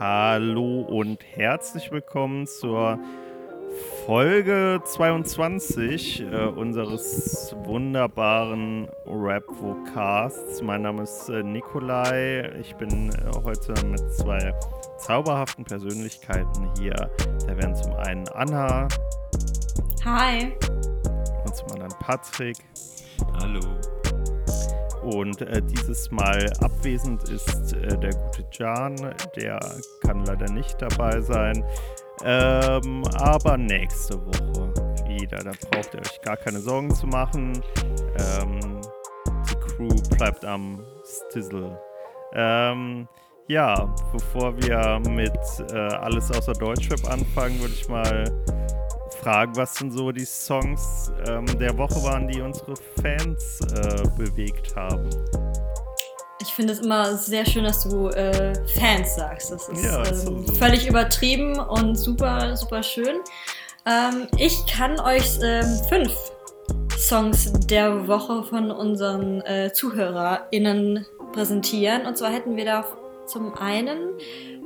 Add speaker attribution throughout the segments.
Speaker 1: Hallo und herzlich willkommen zur Folge 22 äh, unseres wunderbaren Rap-Vocasts. Mein Name ist äh, Nikolai. Ich bin äh, heute mit zwei zauberhaften Persönlichkeiten hier. Da wären zum einen Anna.
Speaker 2: Hi.
Speaker 1: Und zum anderen Patrick.
Speaker 3: Hallo.
Speaker 1: Und äh, dieses Mal abwesend ist äh, der gute Jan. Der kann leider nicht dabei sein. Ähm, aber nächste Woche wieder. Da braucht ihr euch gar keine Sorgen zu machen. Ähm, die Crew bleibt am Stizzle. Ähm, ja, bevor wir mit äh, alles außer Deutschrap anfangen, würde ich mal fragen, was denn so die Songs ähm, der Woche waren, die unsere Fans äh, bewegt haben.
Speaker 2: Ich finde es immer sehr schön, dass du äh, Fans sagst. Das ist
Speaker 1: Ja,
Speaker 2: ähm,
Speaker 1: so-
Speaker 2: völlig übertrieben und super, super schön. Ähm, ich kann euch ähm, fünf Songs der Woche von unseren äh, ZuhörerInnen präsentieren. Und zwar hätten wir da zum einen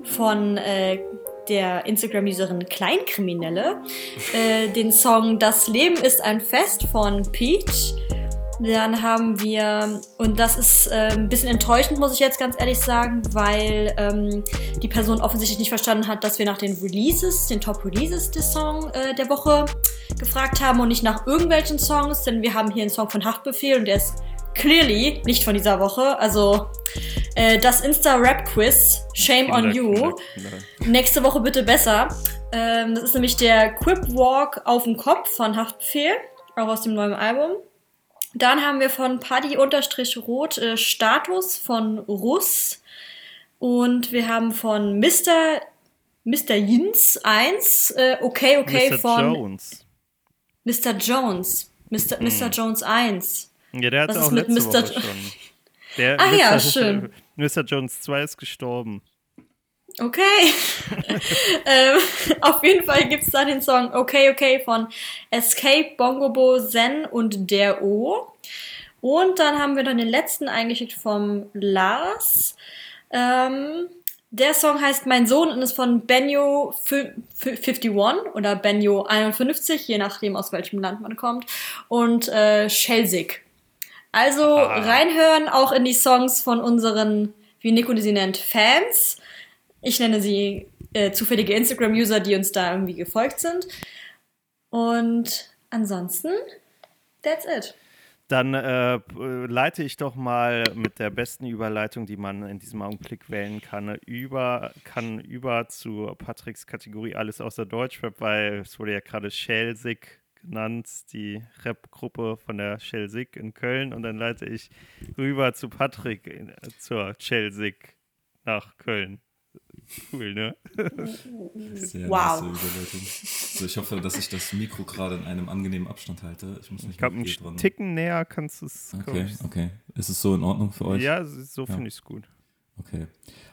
Speaker 2: von äh, der Instagram-Userin Kleinkriminelle äh, den Song Das Leben ist ein Fest von Peach. Dann haben wir, und das ist äh, ein bisschen enttäuschend, muss ich jetzt ganz ehrlich sagen, weil ähm, die Person offensichtlich nicht verstanden hat, dass wir nach den Releases, den Top Releases des Song äh, der Woche gefragt haben und nicht nach irgendwelchen Songs, denn wir haben hier einen Song von Haftbefehl und der ist clearly nicht von dieser Woche. Also äh, das Insta-Rap-Quiz, Shame on You.
Speaker 1: Kinder, Kinder.
Speaker 2: Nächste Woche bitte besser. Ähm, das ist nämlich der Quip Walk auf dem Kopf von Haftbefehl, auch aus dem neuen Album. Dann haben wir von Paddy-Rot äh, Status von Russ. Und wir haben von Mr. Mr. Jins 1, äh, okay, okay,
Speaker 1: Mr.
Speaker 2: von
Speaker 1: Jones.
Speaker 2: Mr. Jones. Mr. Mr. Jones 1.
Speaker 1: Ja, der hat auch
Speaker 2: ist mit
Speaker 1: letzte
Speaker 2: Mr.
Speaker 1: Woche schon. Der
Speaker 2: Ah ja,
Speaker 1: Mr.
Speaker 2: schön.
Speaker 1: Mr. Jones 2 ist gestorben.
Speaker 2: Okay. ähm, auf jeden Fall gibt es da den Song Okay, okay von Escape, Bongobo, Zen und der O. Und dann haben wir dann den letzten eingeschickt vom Lars. Ähm, der Song heißt Mein Sohn und ist von Benjo fü- fü- 51 oder Benjo 51, je nachdem aus welchem Land man kommt. Und äh, Schelsig. Also
Speaker 1: Ah.
Speaker 2: reinhören auch in die Songs von unseren, wie Nico sie nennt, Fans. Ich nenne sie äh, zufällige Instagram-User, die uns da irgendwie gefolgt sind. Und ansonsten, that's it.
Speaker 1: Dann äh, leite ich doch mal mit der besten Überleitung, die man in diesem Augenblick wählen kann, über, kann über zu Patricks Kategorie Alles außer Deutschrap, weil es wurde ja gerade Schelsig genannt, die Rap-Gruppe von der Schelsig in Köln. Und dann leite ich rüber zu Patrick in, äh, zur Schelsig nach Köln. Cool, ne?
Speaker 3: Sehr
Speaker 2: Wow.
Speaker 3: So, ich hoffe, dass ich das Mikro gerade in einem angenehmen Abstand halte. Ich muss mich
Speaker 1: Ich einen
Speaker 3: dran-
Speaker 1: Ticken näher kannst du es.
Speaker 3: Okay, okay. Ist es so in Ordnung für euch?
Speaker 1: Ja, so
Speaker 3: Ja.
Speaker 1: finde ich es gut.
Speaker 3: Okay.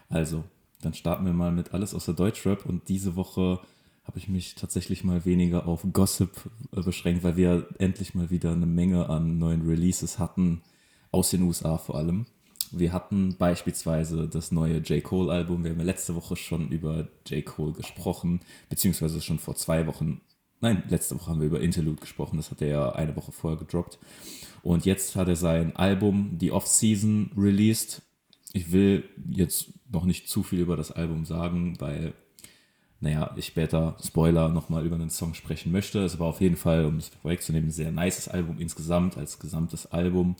Speaker 3: Also, dann starten wir mal mit alles außer Deutschrap und diese Woche habe ich mich tatsächlich mal weniger auf Gossip äh, beschränkt, weil wir endlich mal wieder eine Menge an neuen Releases hatten, aus den USA vor allem. Wir hatten beispielsweise das neue J. Cole-Album. Wir haben ja letzte Woche schon über J. Cole gesprochen, beziehungsweise schon vor zwei Wochen. Nein, letzte Woche haben wir über Interlude gesprochen. Das hat er ja eine Woche vorher gedroppt. Und jetzt hat er sein Album, die Off-Season, released. Ich will jetzt noch nicht zu viel über das Album sagen, weil, naja, ich später, Spoiler, nochmal über einen Song sprechen möchte. Es war auf jeden Fall, um es vorwegzunehmen, ein sehr nices Album insgesamt, als gesamtes Album.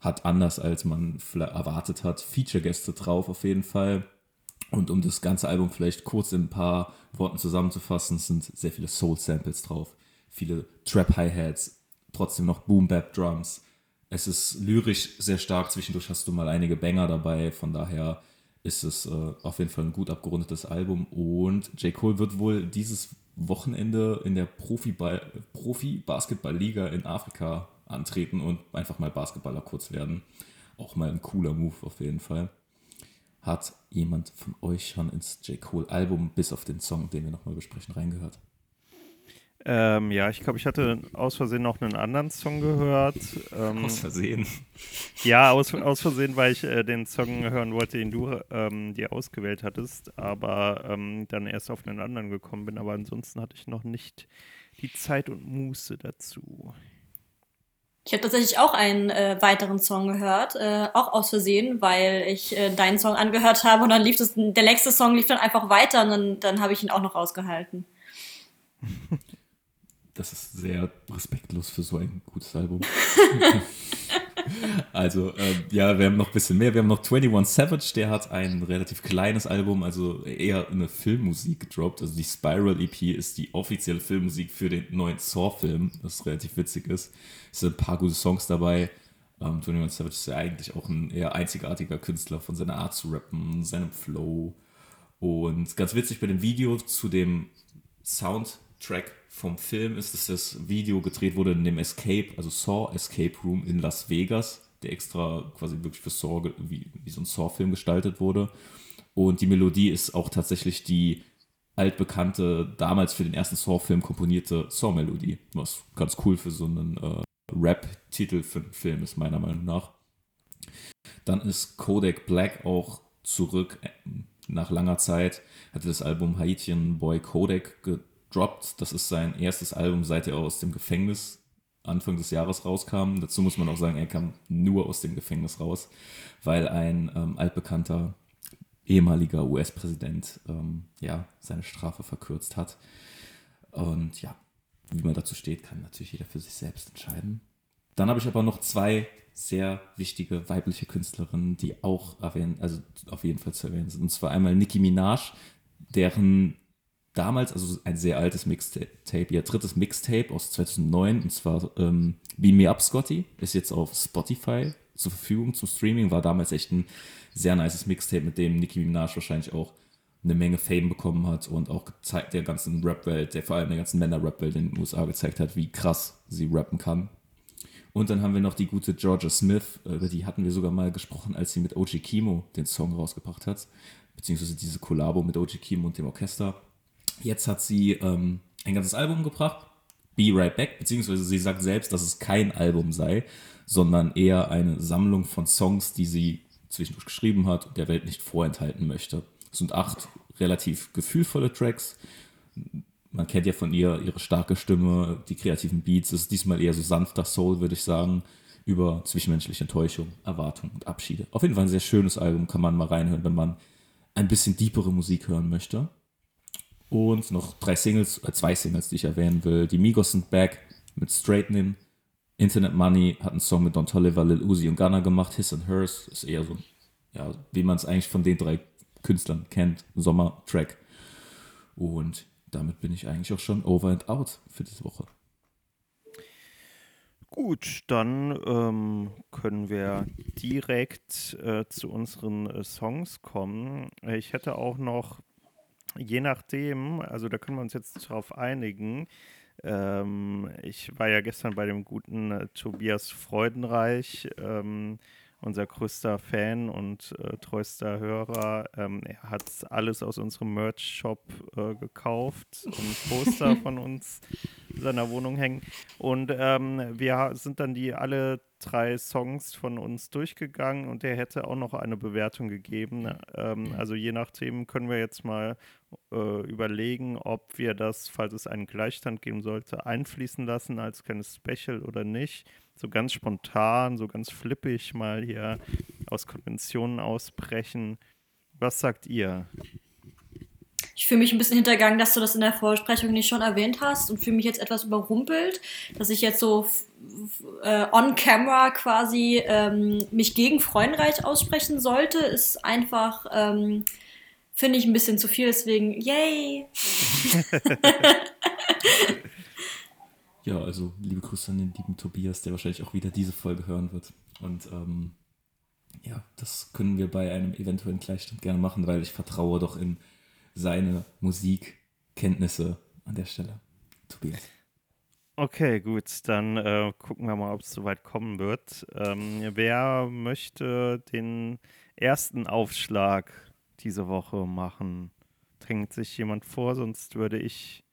Speaker 3: Hat anders, als man erwartet hat, Feature-Gäste drauf auf jeden Fall. Und um das ganze Album vielleicht kurz in ein paar Worten zusammenzufassen, sind sehr viele Soul-Samples drauf, viele Trap-Hi-Hats, trotzdem noch Boom-Bap-Drums. Es ist lyrisch sehr stark, zwischendurch hast du mal einige Banger dabei, von daher ist es äh, auf jeden Fall ein gut abgerundetes Album und J. Cole wird wohl dieses Wochenende in der Profi-Basketball-Liga in Afrika antreten und einfach mal Basketballer kurz werden. Auch mal ein cooler Move auf jeden Fall. Hat jemand von euch schon ins J. Cole Album, bis auf den Song, den wir nochmal besprechen, reingehört?
Speaker 1: Ähm, ja, ich glaube, ich hatte aus Versehen noch einen anderen Song gehört. Ähm,
Speaker 3: aus Versehen?
Speaker 1: Ja, aus, aus Versehen, weil ich äh, den Song hören wollte, den du ähm, dir ausgewählt hattest, aber ähm, dann erst auf einen anderen gekommen bin. Aber ansonsten hatte ich noch nicht die Zeit und Muße dazu.
Speaker 2: Ich habe tatsächlich auch einen äh, weiteren Song gehört, äh, auch aus Versehen, weil ich äh, deinen Song angehört habe und dann lief das, der nächste Song lief dann einfach weiter und dann, dann habe ich ihn auch noch rausgehalten.
Speaker 3: Das ist sehr respektlos für so ein gutes Album. also, äh, ja, wir haben noch ein bisschen mehr. Wir haben noch 21 Savage, der hat ein relativ kleines Album, also eher eine Filmmusik gedroppt. Also die Spiral EP ist die offizielle Filmmusik für den neuen Saw-Film, was relativ witzig ist. Es sind ein paar gute Songs dabei. Ähm, 21 Savage ist ja eigentlich auch ein eher einzigartiger Künstler von seiner Art zu rappen, seinem Flow. Und ganz witzig bei dem Video zu dem Soundtrack vom Film ist, dass das Video gedreht wurde in dem Escape, also Saw Escape Room in Las Vegas, der extra quasi wirklich für Saw, wie, wie so ein Saw-Film gestaltet wurde. Und die Melodie ist auch tatsächlich die altbekannte, damals für den ersten Saw-Film komponierte Saw-Melodie, was ganz cool für so einen äh, Rap-Titel für einen Film ist, meiner Meinung nach. Dann ist Kodak Black auch zurück äh, nach langer Zeit, hatte das Album Haitian Boy Kodak Dropped. Das ist sein erstes Album, seit er aus dem Gefängnis Anfang des Jahres rauskam. Dazu muss man auch sagen, er kam nur aus dem Gefängnis raus, weil ein ähm, altbekannter ehemaliger US-Präsident ähm, ja, seine Strafe verkürzt hat. Und ja, wie man dazu steht, kann natürlich jeder für sich selbst entscheiden. Dann habe ich aber noch zwei sehr wichtige weibliche Künstlerinnen, die auch erwähnen, also auf jeden Fall zu erwähnen sind. Und zwar einmal Nicki Minaj, deren damals, also ein sehr altes Mixtape, ihr drittes Mixtape aus 2009, und zwar ähm, Beam Me Up Scotty, ist jetzt auf Spotify zur Verfügung zum Streaming, war damals echt ein sehr nices Mixtape, mit dem Nicki Minaj wahrscheinlich auch eine Menge Fame bekommen hat und auch gezeigt der ganzen Rap-Welt, der vor allem der ganzen Männer-Rap-Welt in den USA gezeigt hat, wie krass sie rappen kann. Und dann haben wir noch die gute Georgia Smith, über die hatten wir sogar mal gesprochen, als sie mit OG Kimo den Song rausgebracht hat, beziehungsweise diese Kollabo mit OG Kimo und dem Orchester. Jetzt hat sie ähm, ein ganzes Album gebracht, Be Right Back, beziehungsweise sie sagt selbst, dass es kein Album sei, sondern eher eine Sammlung von Songs, die sie zwischendurch geschrieben hat und der Welt nicht vorenthalten möchte. Es sind acht relativ gefühlvolle Tracks. Man kennt ja von ihr ihre starke Stimme, die kreativen Beats. Es ist diesmal eher so sanfter Soul, würde ich sagen, über zwischenmenschliche Enttäuschung, Erwartung und Abschiede. Auf jeden Fall ein sehr schönes Album, kann man mal reinhören, wenn man ein bisschen deepere Musik hören möchte. Und noch drei Singles, äh, zwei Singles, die ich erwähnen will. Die Migos sind back mit Straightening. Internet Money hat einen Song mit Don Toliver, Lil Uzi und Gunna gemacht. His and Hers ist eher so, ja, wie man es eigentlich von den drei Künstlern kennt. Sommer-Track. Und damit bin ich eigentlich auch schon over and out für diese Woche.
Speaker 1: Gut, dann ähm, können wir direkt äh, zu unseren äh, Songs kommen. Ich hätte auch noch Je nachdem, also da können wir uns jetzt darauf einigen. Ähm, ich war ja gestern bei dem guten äh, Tobias Freudenreich, ähm, unser größter Fan und äh, treuster Hörer. Ähm, er hat alles aus unserem Merch-Shop äh, gekauft und Poster von uns in seiner Wohnung hängen. Und ähm, wir sind dann die alle drei Songs von uns durchgegangen und der hätte auch noch eine Bewertung gegeben. Ähm, also je nachdem können wir jetzt mal äh, überlegen, ob wir das, falls es einen Gleichstand geben sollte, einfließen lassen als kleines Special oder nicht. So ganz spontan, so ganz flippig mal hier aus Konventionen ausbrechen. Was sagt ihr?
Speaker 2: Ich fühle mich ein bisschen hintergangen, dass du das in der Vorsprechung nicht schon erwähnt hast und fühle mich jetzt etwas überrumpelt, dass ich jetzt so äh, on camera quasi ähm, mich gegen Freundreich aussprechen sollte, ist einfach, ähm, finde ich ein bisschen zu viel, deswegen, yay!
Speaker 3: ja, also liebe Grüße an den lieben Tobias, der wahrscheinlich auch wieder diese Folge hören wird. Und ähm, ja, das können wir bei einem eventuellen Gleichstand gerne machen, weil ich vertraue doch in seine Musikkenntnisse an der Stelle. Tobias.
Speaker 1: Okay, gut, dann äh, gucken wir mal, ob es soweit kommen wird. Ähm, wer möchte den ersten Aufschlag diese Woche machen? Drängt sich jemand vor, sonst würde ich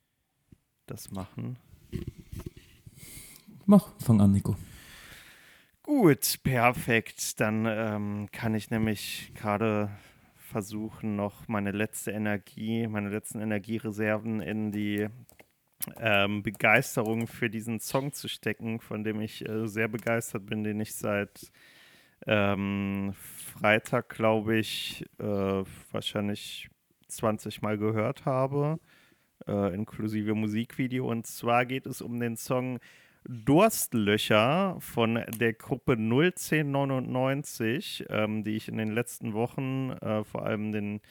Speaker 1: das machen.
Speaker 3: Mach, fang an, Nico.
Speaker 1: Gut, perfekt. Dann ähm, kann ich nämlich gerade versuchen, noch meine letzte Energie, meine letzten Energiereserven in die ähm, Begeisterung für diesen Song zu stecken, von dem ich äh, sehr begeistert bin, den ich seit ähm, Freitag, glaube ich, äh, wahrscheinlich 20 Mal gehört habe, äh, inklusive Musikvideo. Und zwar geht es um den Song Durstlöcher von der Gruppe 01099, ähm, die ich in den letzten Wochen, äh, vor allem den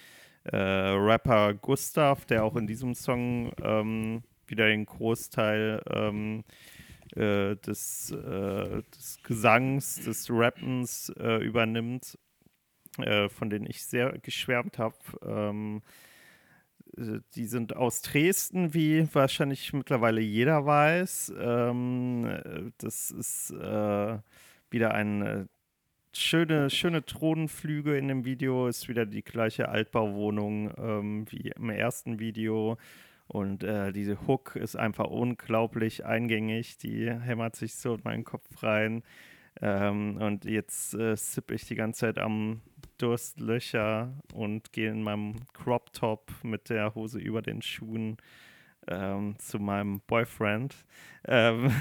Speaker 1: äh, Rapper Gustav, der auch in diesem Song ähm, wieder den Großteil ähm, äh, des, äh, des, Gesangs, des Rappens äh, übernimmt, äh, von denen ich sehr geschwärmt habe. Ähm, äh, die sind aus Dresden, wie wahrscheinlich mittlerweile jeder weiß. Ähm, das ist wieder eine schöne, schöne Thronenflüge in dem Video. Ist wieder die gleiche Altbauwohnung ähm, wie im ersten Video. Und äh, diese Hook ist einfach unglaublich eingängig. Die hämmert sich so in meinen Kopf rein. Ähm, und jetzt äh, sippe ich die ganze Zeit am Durstlöcher und gehe in meinem Crop Top mit der Hose über den Schuhen ähm, zu meinem Boyfriend. Ähm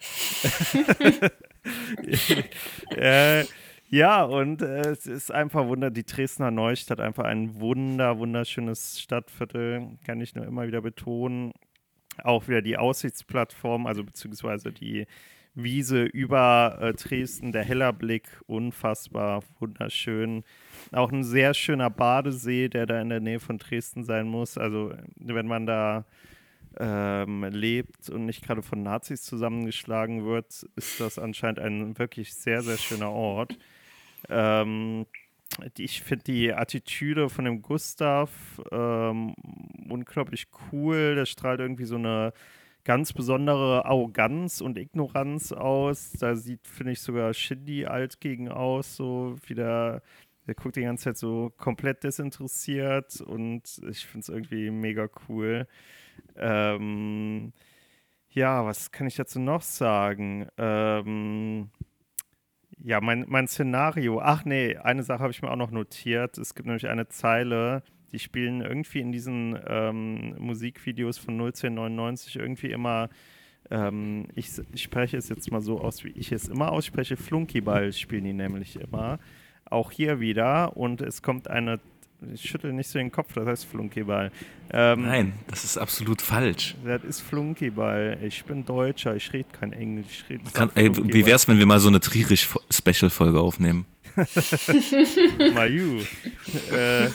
Speaker 1: äh, ja, und äh, es ist einfach wunder, die Dresdner Neustadt, einfach ein wunder, wunderschönes Stadtviertel, kann ich nur immer wieder betonen. Auch wieder die Aussichtsplattform, also beziehungsweise die Wiese über äh, Dresden, der heller Blick, unfassbar wunderschön. Auch ein sehr schöner Badesee, der da in der Nähe von Dresden sein muss. Also wenn man da ähm, lebt und nicht gerade von Nazis zusammengeschlagen wird, ist das anscheinend ein wirklich sehr, sehr schöner Ort. Ähm, ich finde die Attitüde von dem Gustav ähm, unglaublich cool. Der strahlt irgendwie so eine ganz besondere Arroganz und Ignoranz aus. Da sieht, finde ich, sogar Shindy alt gegen aus, so wie der, der guckt die ganze Zeit so komplett desinteressiert und ich finde es irgendwie mega cool. Ähm, ja, was kann ich dazu noch sagen? Ähm, ja, mein, mein Szenario. Ach nee, eine Sache habe ich mir auch noch notiert. Es gibt nämlich eine Zeile, die spielen irgendwie in diesen ähm, Musikvideos von 01099 irgendwie immer, ähm, ich, ich, spreche es jetzt mal so aus, wie ich es immer ausspreche, Flunkyball spielen die nämlich immer. Auch hier wieder und es kommt eine, ich schüttel nicht so den Kopf, das heißt Flunkyball.
Speaker 3: Ähm, Nein, das ist absolut falsch.
Speaker 1: Das ist Flunkyball. Ich bin Deutscher, ich rede kein Englisch. Ich red
Speaker 3: Kann, ey, wie wär's, wenn wir mal so eine Trierisch-Special-Folge aufnehmen?
Speaker 1: Mayu. äh,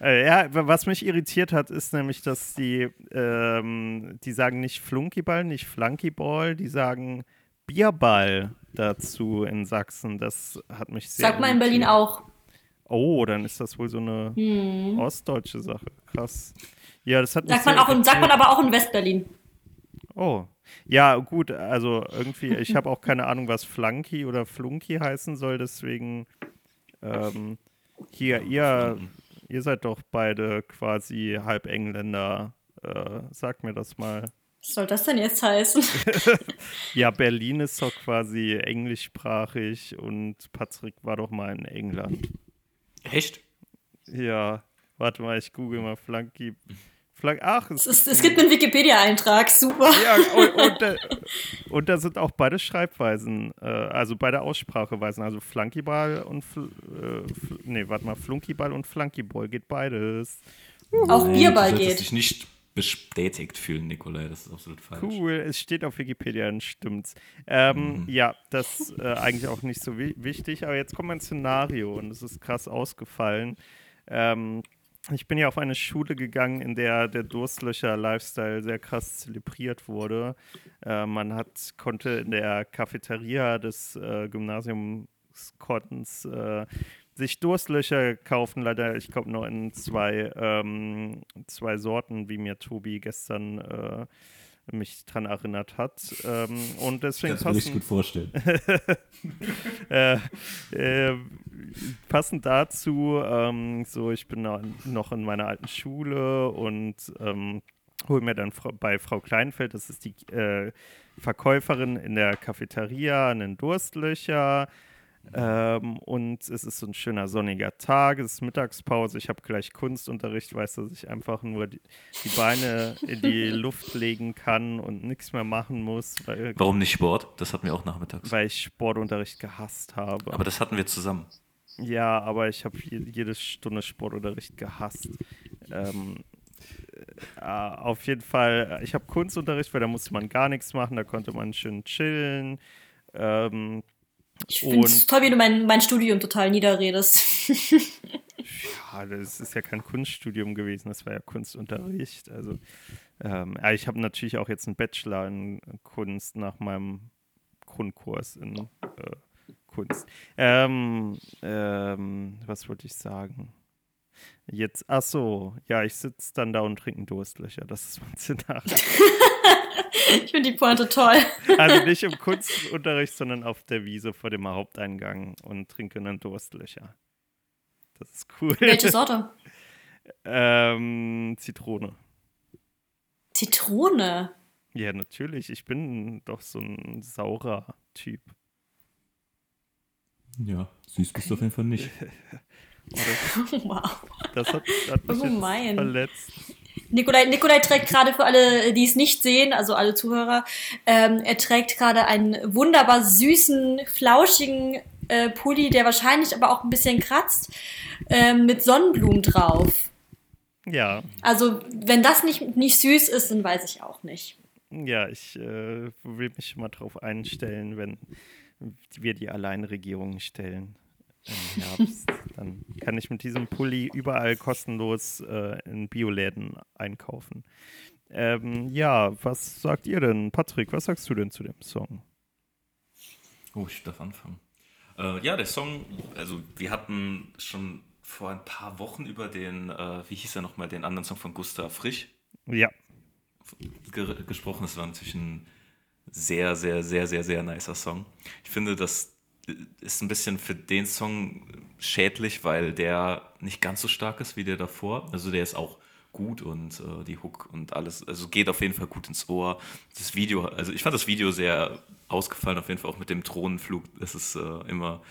Speaker 1: äh, ja, was mich irritiert hat, ist nämlich, dass die, ähm, die sagen nicht Flunkyball, nicht Flunkyball, die sagen Bierball dazu in Sachsen. Das hat mich sehr.
Speaker 2: Sagt man in Berlin auch.
Speaker 1: Oh, dann ist das wohl so eine hm. ostdeutsche Sache. Krass. Ja, das hat
Speaker 2: sagt man auch in, Sagt man aber auch in Westberlin.
Speaker 1: Oh. Ja, gut, also irgendwie, ich habe auch keine Ahnung, was Flunky oder Flunky heißen soll, deswegen ähm, hier, ihr Ihr seid doch beide quasi halb Engländer. Äh, sag mir das mal.
Speaker 2: Was soll das denn jetzt heißen?
Speaker 1: ja, Berlin ist doch quasi englischsprachig und Patrick war doch mal in England.
Speaker 3: Echt?
Speaker 1: Ja, warte mal, ich google mal Flunky. Flank Ach,
Speaker 2: es, es, es gibt einen Wikipedia-Eintrag, super.
Speaker 1: Ja, und, und, da, und, da, sind auch beide Schreibweisen, äh, also beide Ausspracheweisen, also Flunkyball und, äh, nee, warte mal, Flunkyball und Flunkyball geht beides.
Speaker 2: Auch Bierball geht. Du
Speaker 3: dich nicht bestätigt fühlen, Nikolai, das ist absolut falsch.
Speaker 1: Cool, es steht auf Wikipedia und stimmt's. Ähm, mhm. Ja, das ist äh, eigentlich auch nicht so wi wichtig, aber jetzt kommt ein Szenario und es ist krass ausgefallen. Ähm, ich bin ja auf eine Schule gegangen, in der der Durstlöcher-Lifestyle sehr krass zelebriert wurde. Äh, man hat, konnte in der Cafeteria des äh, Gymnasiums Kottens äh, sich Durstlöcher kaufen. Leider, ich glaube, nur in zwei, ähm, zwei Sorten, wie mir Tobi gestern äh, mich daran erinnert hat. Ähm, und deswegen
Speaker 3: das kann ich gut vorstellen.
Speaker 1: äh, äh, passend dazu, ähm, so ich bin noch in meiner alten Schule und ähm, hole mir dann bei Frau Kleinfeld, das ist die äh, Verkäuferin in der Cafeteria, einen Durstlöcher. Ähm, und es ist so ein schöner sonniger Tag, es ist Mittagspause, ich habe gleich Kunstunterricht, weiß, dass ich einfach nur die, die Beine in die Luft legen kann und nichts mehr machen muss.
Speaker 3: Weil, Warum nicht Sport? Das hatten wir auch nachmittags.
Speaker 1: Weil ich Sportunterricht gehasst habe.
Speaker 3: Aber das hatten wir zusammen.
Speaker 1: Ja, aber ich habe jede Stunde Sportunterricht gehasst. Ähm, äh, auf jeden Fall, ich habe Kunstunterricht, weil da musste man gar nichts machen, da konnte man schön chillen. Ähm,
Speaker 2: ich finde es toll, wie du mein, mein Studium total niederredest.
Speaker 1: ja, das ist ja kein Kunststudium gewesen, das war ja Kunstunterricht. Also, ähm, ich habe natürlich auch jetzt einen Bachelor in Kunst nach meinem Grundkurs in äh, Kunst. Ähm, ähm, was wollte ich sagen? Jetzt, ach so, ja, ich sitze dann da und trinke Durstlöcher. Das ist mein Szenario.
Speaker 2: ich finde die Pointe toll.
Speaker 1: also nicht im Kunstunterricht, sondern auf der Wiese vor dem Haupteingang und trinke dann Durstlöcher. Das ist cool.
Speaker 2: Welche Sorte?
Speaker 1: ähm, Zitrone.
Speaker 2: Zitrone?
Speaker 1: Ja, natürlich. Ich bin doch so ein saurer Typ.
Speaker 3: Ja, süß bist du auf jeden Fall nicht.
Speaker 2: Oh, wow.
Speaker 1: Das hat, hat mich oh, verletzt.
Speaker 2: Nikolai, Nikolai trägt gerade für alle, die es nicht sehen, also alle Zuhörer, ähm, er trägt gerade einen wunderbar süßen, flauschigen äh, Pulli, der wahrscheinlich aber auch ein bisschen kratzt, äh, mit Sonnenblumen drauf.
Speaker 1: Ja.
Speaker 2: Also, wenn das nicht, nicht süß ist, dann weiß ich auch nicht.
Speaker 1: Ja, ich äh, will mich mal drauf einstellen, wenn wir die Alleinregierung stellen im Herbst. Dann kann ich mit diesem Pulli überall kostenlos äh, in Bioläden einkaufen. Ähm, ja, was sagt ihr denn? Patrick, was sagst du denn zu dem Song?
Speaker 3: Oh, ich darf anfangen. Äh, ja, der Song, also wir hatten schon vor ein paar Wochen über den, äh, wie hieß er nochmal, den anderen Song von Gustav Frisch.
Speaker 1: Ja.
Speaker 3: Ge gesprochen. Das war natürlich ein sehr, sehr, sehr, sehr, sehr nicer Song. Ich finde, dass ist ein bisschen für den Song schädlich, weil der nicht ganz so stark ist wie der davor. Also der ist auch gut und äh, die Hook und alles, also geht auf jeden Fall gut ins Ohr. Das Video, also ich fand das Video sehr ausgefallen, auf jeden Fall auch mit dem Drohnenflug. Das ist äh, immer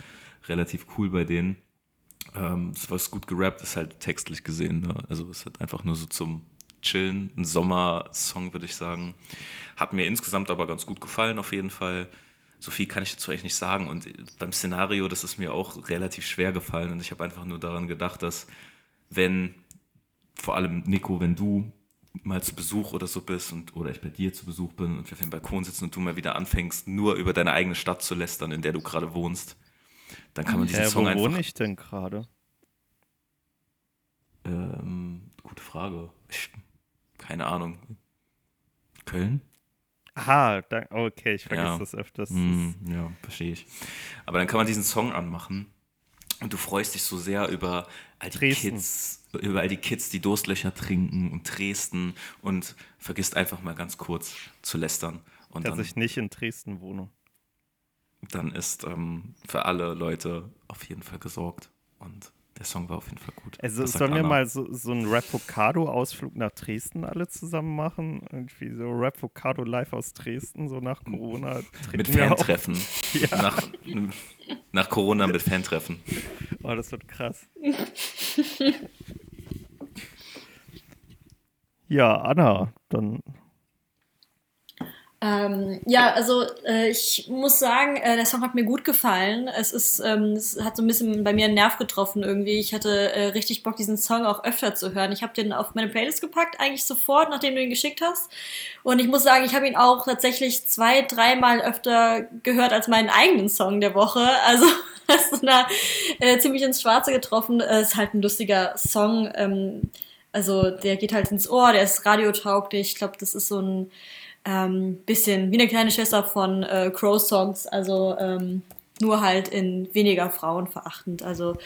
Speaker 3: relativ cool bei denen. Ähm, war gut gerappt, ist halt textlich gesehen. Ne? Also es hat einfach nur so zum Chillen, ein Sommersong, würde ich sagen. Hat mir insgesamt aber ganz gut gefallen, auf jeden Fall so viel kann ich dazu eigentlich nicht sagen. Und beim Szenario, das ist mir auch relativ schwer gefallen. Und ich habe einfach nur daran gedacht, dass wenn, vor allem Nico, wenn du mal zu Besuch oder so bist und oder ich bei dir zu Besuch bin und wir auf dem Balkon sitzen und du mal wieder anfängst, nur über deine eigene Stadt zu lästern, in der du gerade wohnst, dann kann man diesen äh, Song wo einfach.
Speaker 1: Wo wohne ich denn gerade?
Speaker 3: Ähm, gute Frage. Ich, keine Ahnung. Köln?
Speaker 1: Aha, okay, ich vergesse ja. das öfters.
Speaker 3: Mm, ja, verstehe ich. Aber dann kann man diesen Song anmachen und du freust dich so sehr über all die Dresden. Kids, über all die Kids, die Durstlöcher trinken und Dresden und vergisst einfach mal ganz kurz zu lästern. Und
Speaker 1: Dass dann, ich nicht in Dresden wohne.
Speaker 3: Dann ist ähm, für alle Leute auf jeden Fall gesorgt und der Song war auf jeden Fall gut.
Speaker 1: Also sollen wir mal so, so einen Rapocado-Ausflug nach Dresden alle zusammen machen? Irgendwie so Rapocado live aus Dresden, so nach Corona.
Speaker 3: Mit Fantreffen. ja. nach, nach Corona mit Fantreffen.
Speaker 1: Oh, das wird krass. ja, Anna, dann
Speaker 2: ähm, ja, also äh, ich muss sagen, äh, der Song hat mir gut gefallen. Es ist, ähm, es hat so ein bisschen bei mir einen Nerv getroffen irgendwie. Ich hatte äh, richtig Bock, diesen Song auch öfter zu hören. Ich habe den auf meine Playlist gepackt, eigentlich sofort, nachdem du ihn geschickt hast. Und ich muss sagen, ich habe ihn auch tatsächlich zwei, dreimal öfter gehört als meinen eigenen Song der Woche. Also das ist da äh, ziemlich ins Schwarze getroffen. Es äh, ist halt ein lustiger Song. Ähm, also der geht halt ins Ohr, der ist radiotauglich. Ich glaube, das ist so ein ähm, bisschen wie eine kleine Schwester von äh, Crow Songs, also ähm, nur halt in weniger Frauen verachtend. Also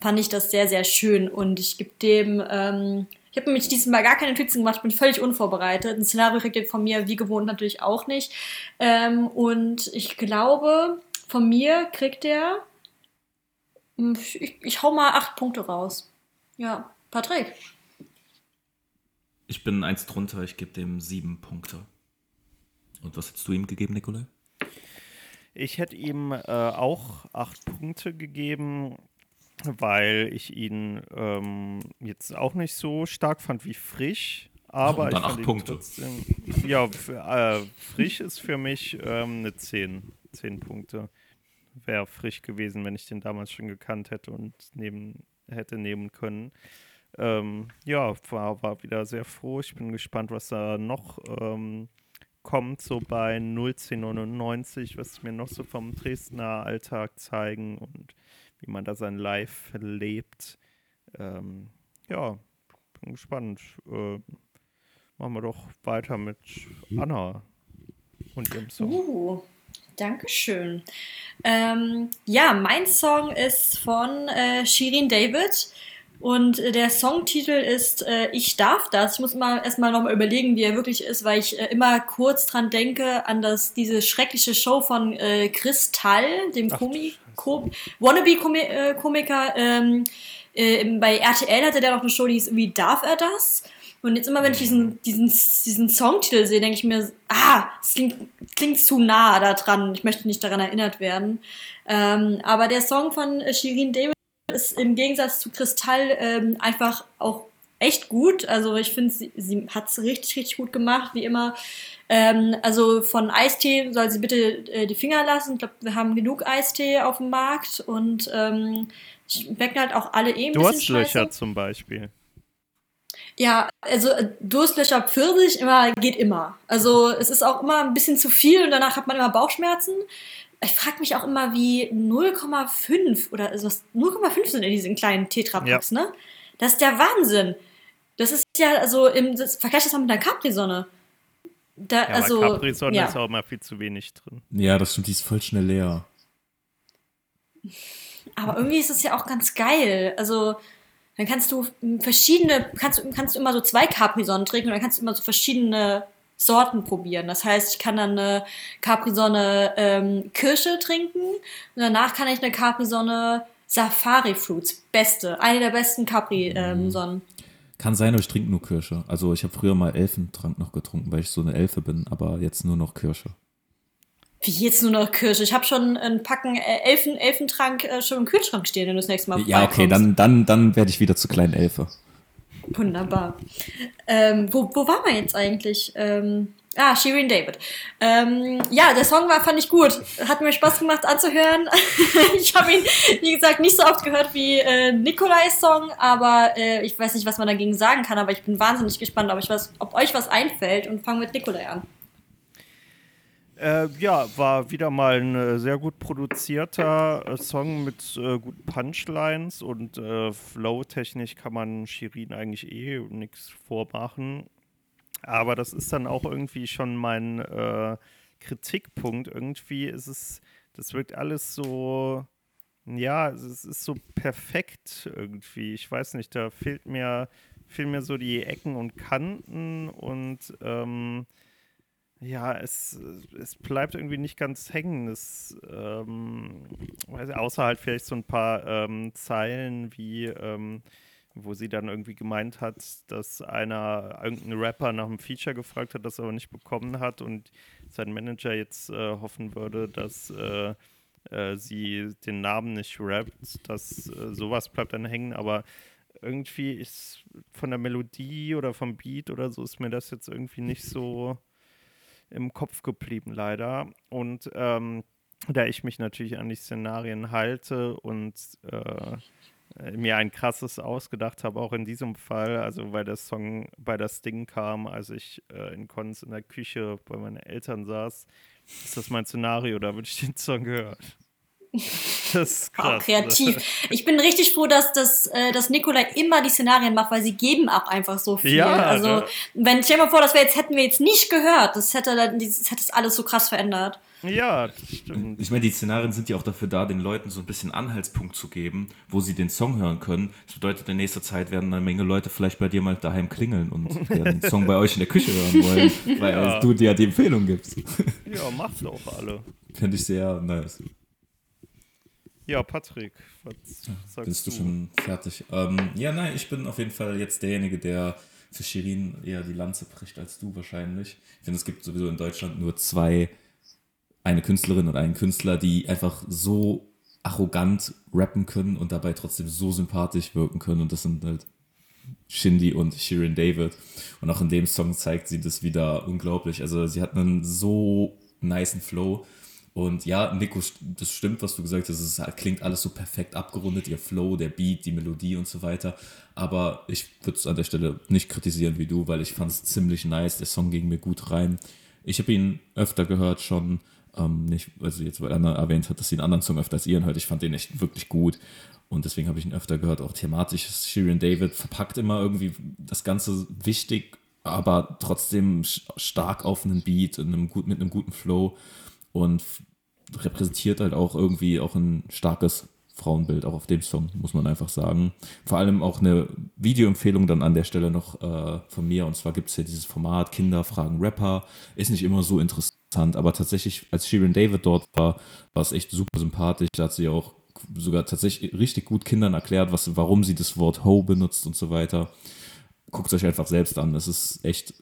Speaker 2: fand ich das sehr, sehr schön und ich gebe dem, ähm, ich habe nämlich dieses Mal gar keine Notizen gemacht, bin völlig unvorbereitet. Ein Szenario kriegt ihr von mir wie gewohnt natürlich auch nicht. Ähm, und ich glaube, von mir kriegt er, hm, ich, ich hau mal acht Punkte raus. Ja, Patrick.
Speaker 3: Ich bin eins drunter, ich gebe dem sieben Punkte. Und was hättest du ihm gegeben, Nikolai?
Speaker 1: Ich hätte ihm äh, auch acht Punkte gegeben, weil ich ihn ähm, jetzt auch nicht so stark fand wie frisch. Aber
Speaker 3: dann
Speaker 1: ich fand
Speaker 3: acht Punkte.
Speaker 1: trotzdem. Ja, für, äh, frisch ist für mich ähm, eine 10. 10 Punkte. Wäre frisch gewesen, wenn ich den damals schon gekannt hätte und neben, hätte nehmen können. Ähm, ja, war, war wieder sehr froh. Ich bin gespannt, was da noch ähm, kommt, so bei 01099, was sie mir noch so vom Dresdner Alltag zeigen und wie man da sein Live lebt. Ähm, ja, bin gespannt. Äh, machen wir doch weiter mit Anna und ihrem Song.
Speaker 2: Uh, Dankeschön. Ähm, ja, mein Song ist von äh, Shirin David und äh, der Songtitel ist äh, Ich darf das. Ich muss mal erstmal nochmal überlegen, wie er wirklich ist, weil ich äh, immer kurz dran denke an das, diese schreckliche Show von äh, Kristall, dem
Speaker 1: Ach,
Speaker 2: Komi Ko Wannabe-Komiker. Ähm, äh, bei RTL hatte der noch eine Show, die hieß Wie darf er das? Und jetzt immer, wenn ich diesen, diesen, diesen Songtitel sehe, denke ich mir, ah, es klingt, klingt zu nah da dran. Ich möchte nicht daran erinnert werden. Ähm, aber der Song von äh, Shirin David ist im Gegensatz zu Kristall ähm, einfach auch echt gut. Also ich finde, sie, sie hat es richtig, richtig gut gemacht, wie immer. Ähm, also von Eistee soll sie bitte äh, die Finger lassen. Ich glaube, wir haben genug Eistee auf dem Markt und ähm, schmecken halt auch alle eh ein bisschen
Speaker 1: Durstlöcher zum Beispiel.
Speaker 2: Ja, also äh, Durstlöcher Pfirsich immer geht immer. Also es ist auch immer ein bisschen zu viel und danach hat man immer Bauchschmerzen. Ich frage mich auch immer, wie 0,5 oder also was 0,5 sind in diesen kleinen Tetrapacks, ne? Das ist der Wahnsinn. Das ist ja, also im das, vergleich das mal mit einer Capri-Sonne. Da,
Speaker 1: Ja,
Speaker 2: also,
Speaker 1: Capri-Sonne
Speaker 2: ja.
Speaker 1: ist auch immer viel zu wenig drin.
Speaker 3: Ja, das stimmt, die ist voll schnell leer.
Speaker 2: Aber irgendwie ist es ja auch ganz geil. Also, dann kannst du verschiedene, kannst, du- kannst du immer so zwei Capri-Sonnen trinken und dann kannst du immer so verschiedene Sorten probieren. Das heißt, ich kann dann eine Capri-Sonne ähm, Kirsche trinken und danach kann ich eine Capri-Sonne Safari Fruits. Beste. Eine der besten Capri-Sonnen.
Speaker 3: Kann sein, aber ich trinke nur Kirsche. Also ich habe früher mal Elfentrank noch getrunken, weil ich so eine Elfe bin, aber jetzt nur noch Kirsche.
Speaker 2: Wie jetzt nur noch Kirsche? Ich habe schon ein Packen äh, Elfen, Elfentrank äh, schon im Kühlschrank stehen, wenn du das nächste Mal
Speaker 3: Ja, okay, dann, dann, dann werde ich wieder zur kleinen Elfe.
Speaker 2: Wunderbar. Ähm, wo, wo waren wir jetzt eigentlich? Ähm, ah, Shirin David. Ähm, ja, der Song war, fand ich gut. Hat mir Spaß gemacht anzuhören. ich habe ihn, wie gesagt, nicht so oft gehört wie äh, Nikolais Song, aber äh, ich weiß nicht, was man dagegen sagen kann, aber ich bin wahnsinnig gespannt, ob, ich was, ob euch was einfällt und fange mit Nikolai an.
Speaker 1: Äh, ja, war wieder mal ein äh, sehr gut produzierter äh, Song mit äh, guten Punchlines und äh, Flow-technisch kann man Shirin eigentlich eh nichts vormachen. Aber das ist dann auch irgendwie schon mein äh, Kritikpunkt. Irgendwie ist es, das wirkt alles so, ja, es ist- so perfekt irgendwie. Ich weiß nicht, da fehlt mir, fehlen mir so die Ecken und Kanten und ähm, ja, es, es bleibt irgendwie nicht ganz hängen. Es, ähm, weiß ich, außer halt vielleicht so ein paar ähm, Zeilen wie, ähm, wo sie dann irgendwie gemeint hat, dass einer, irgendein Rapper nach einem Feature gefragt hat, das er aber nicht bekommen hat und sein Manager jetzt äh, hoffen würde, dass äh, äh, sie den Namen nicht rappt. Das, äh, sowas bleibt dann hängen, aber irgendwie ist von der Melodie oder vom Beat oder so ist mir das jetzt irgendwie nicht so im Kopf geblieben, leider. Und ähm, da ich mich natürlich an die Szenarien halte und äh, mir ein krasses ausgedacht habe, auch in diesem Fall, also weil der Song bei das Ding kam, als ich äh, in Konz in der Küche bei meinen Eltern saß, ist das mein Szenario, da würde ich den Song hören. Das ist
Speaker 2: Auch
Speaker 1: krass.
Speaker 2: kreativ. Ich bin richtig froh, dass, dass, äh, dass Nikolai immer die Szenarien macht, weil sie geben auch einfach so viel.
Speaker 1: Ja,
Speaker 2: also, wenn, stell dir mal vor, das jetzt, hätten wir jetzt nicht gehört. Das hätte, dann, das hätte das alles so krass verändert.
Speaker 1: Ja, das stimmt.
Speaker 3: Ich meine, die Szenarien sind ja auch dafür da, den Leuten so ein bisschen Anhaltspunkt zu geben, wo sie den Song hören können. Das bedeutet, in nächster Zeit werden eine Menge Leute vielleicht bei dir mal daheim klingeln und den Song bei euch in der Küche hören wollen, weil
Speaker 1: Ja.
Speaker 3: du dir ja die Empfehlung gibst.
Speaker 1: Ja, macht auch alle.
Speaker 3: Finde ich sehr nice.
Speaker 1: Ja, Patrick, was sagst
Speaker 3: Bist
Speaker 1: du
Speaker 3: schon fertig? Ähm, ja, nein, ich bin auf jeden Fall jetzt derjenige, der für Shirin eher die Lanze bricht als du wahrscheinlich. Ich finde, es gibt sowieso in Deutschland nur zwei, eine Künstlerin und einen Künstler, die einfach so arrogant rappen können und dabei trotzdem so sympathisch wirken können. Und das sind halt Shindy und Shirin David. Und auch in dem Song zeigt sie das wieder unglaublich. Also sie hat einen so niceen Flow. Und ja, Nico, das stimmt, was du gesagt hast. Es klingt alles so perfekt abgerundet, ihr Flow, der Beat, die Melodie und so weiter. Aber ich würde es an der Stelle nicht kritisieren wie du, weil ich fand es ziemlich nice. Der Song ging mir gut rein. Ich habe ihn öfter gehört schon. Ähm, nicht, also jetzt, weil Anna erwähnt hat, dass sie einen anderen Song öfter als ihren hört. Ich fand den echt wirklich gut. Und deswegen habe ich ihn öfter gehört. Auch thematisch ist Shirin David verpackt immer irgendwie das Ganze wichtig, aber trotzdem stark auf einen Beat, einem gut, mit einem guten Flow und repräsentiert halt auch irgendwie auch ein starkes Frauenbild, auch auf dem Song, muss man einfach sagen. Vor allem auch eine Videoempfehlung dann an der Stelle noch äh, von mir. Und zwar gibt es ja dieses Format Kinder fragen Rapper. Ist nicht immer so interessant, aber tatsächlich, als Shirin David dort war, war es echt super sympathisch. Da hat sie auch sogar tatsächlich richtig gut Kindern erklärt, was, warum sie das Wort Ho benutzt und so weiter. Guckt es euch einfach selbst an. Es ist echt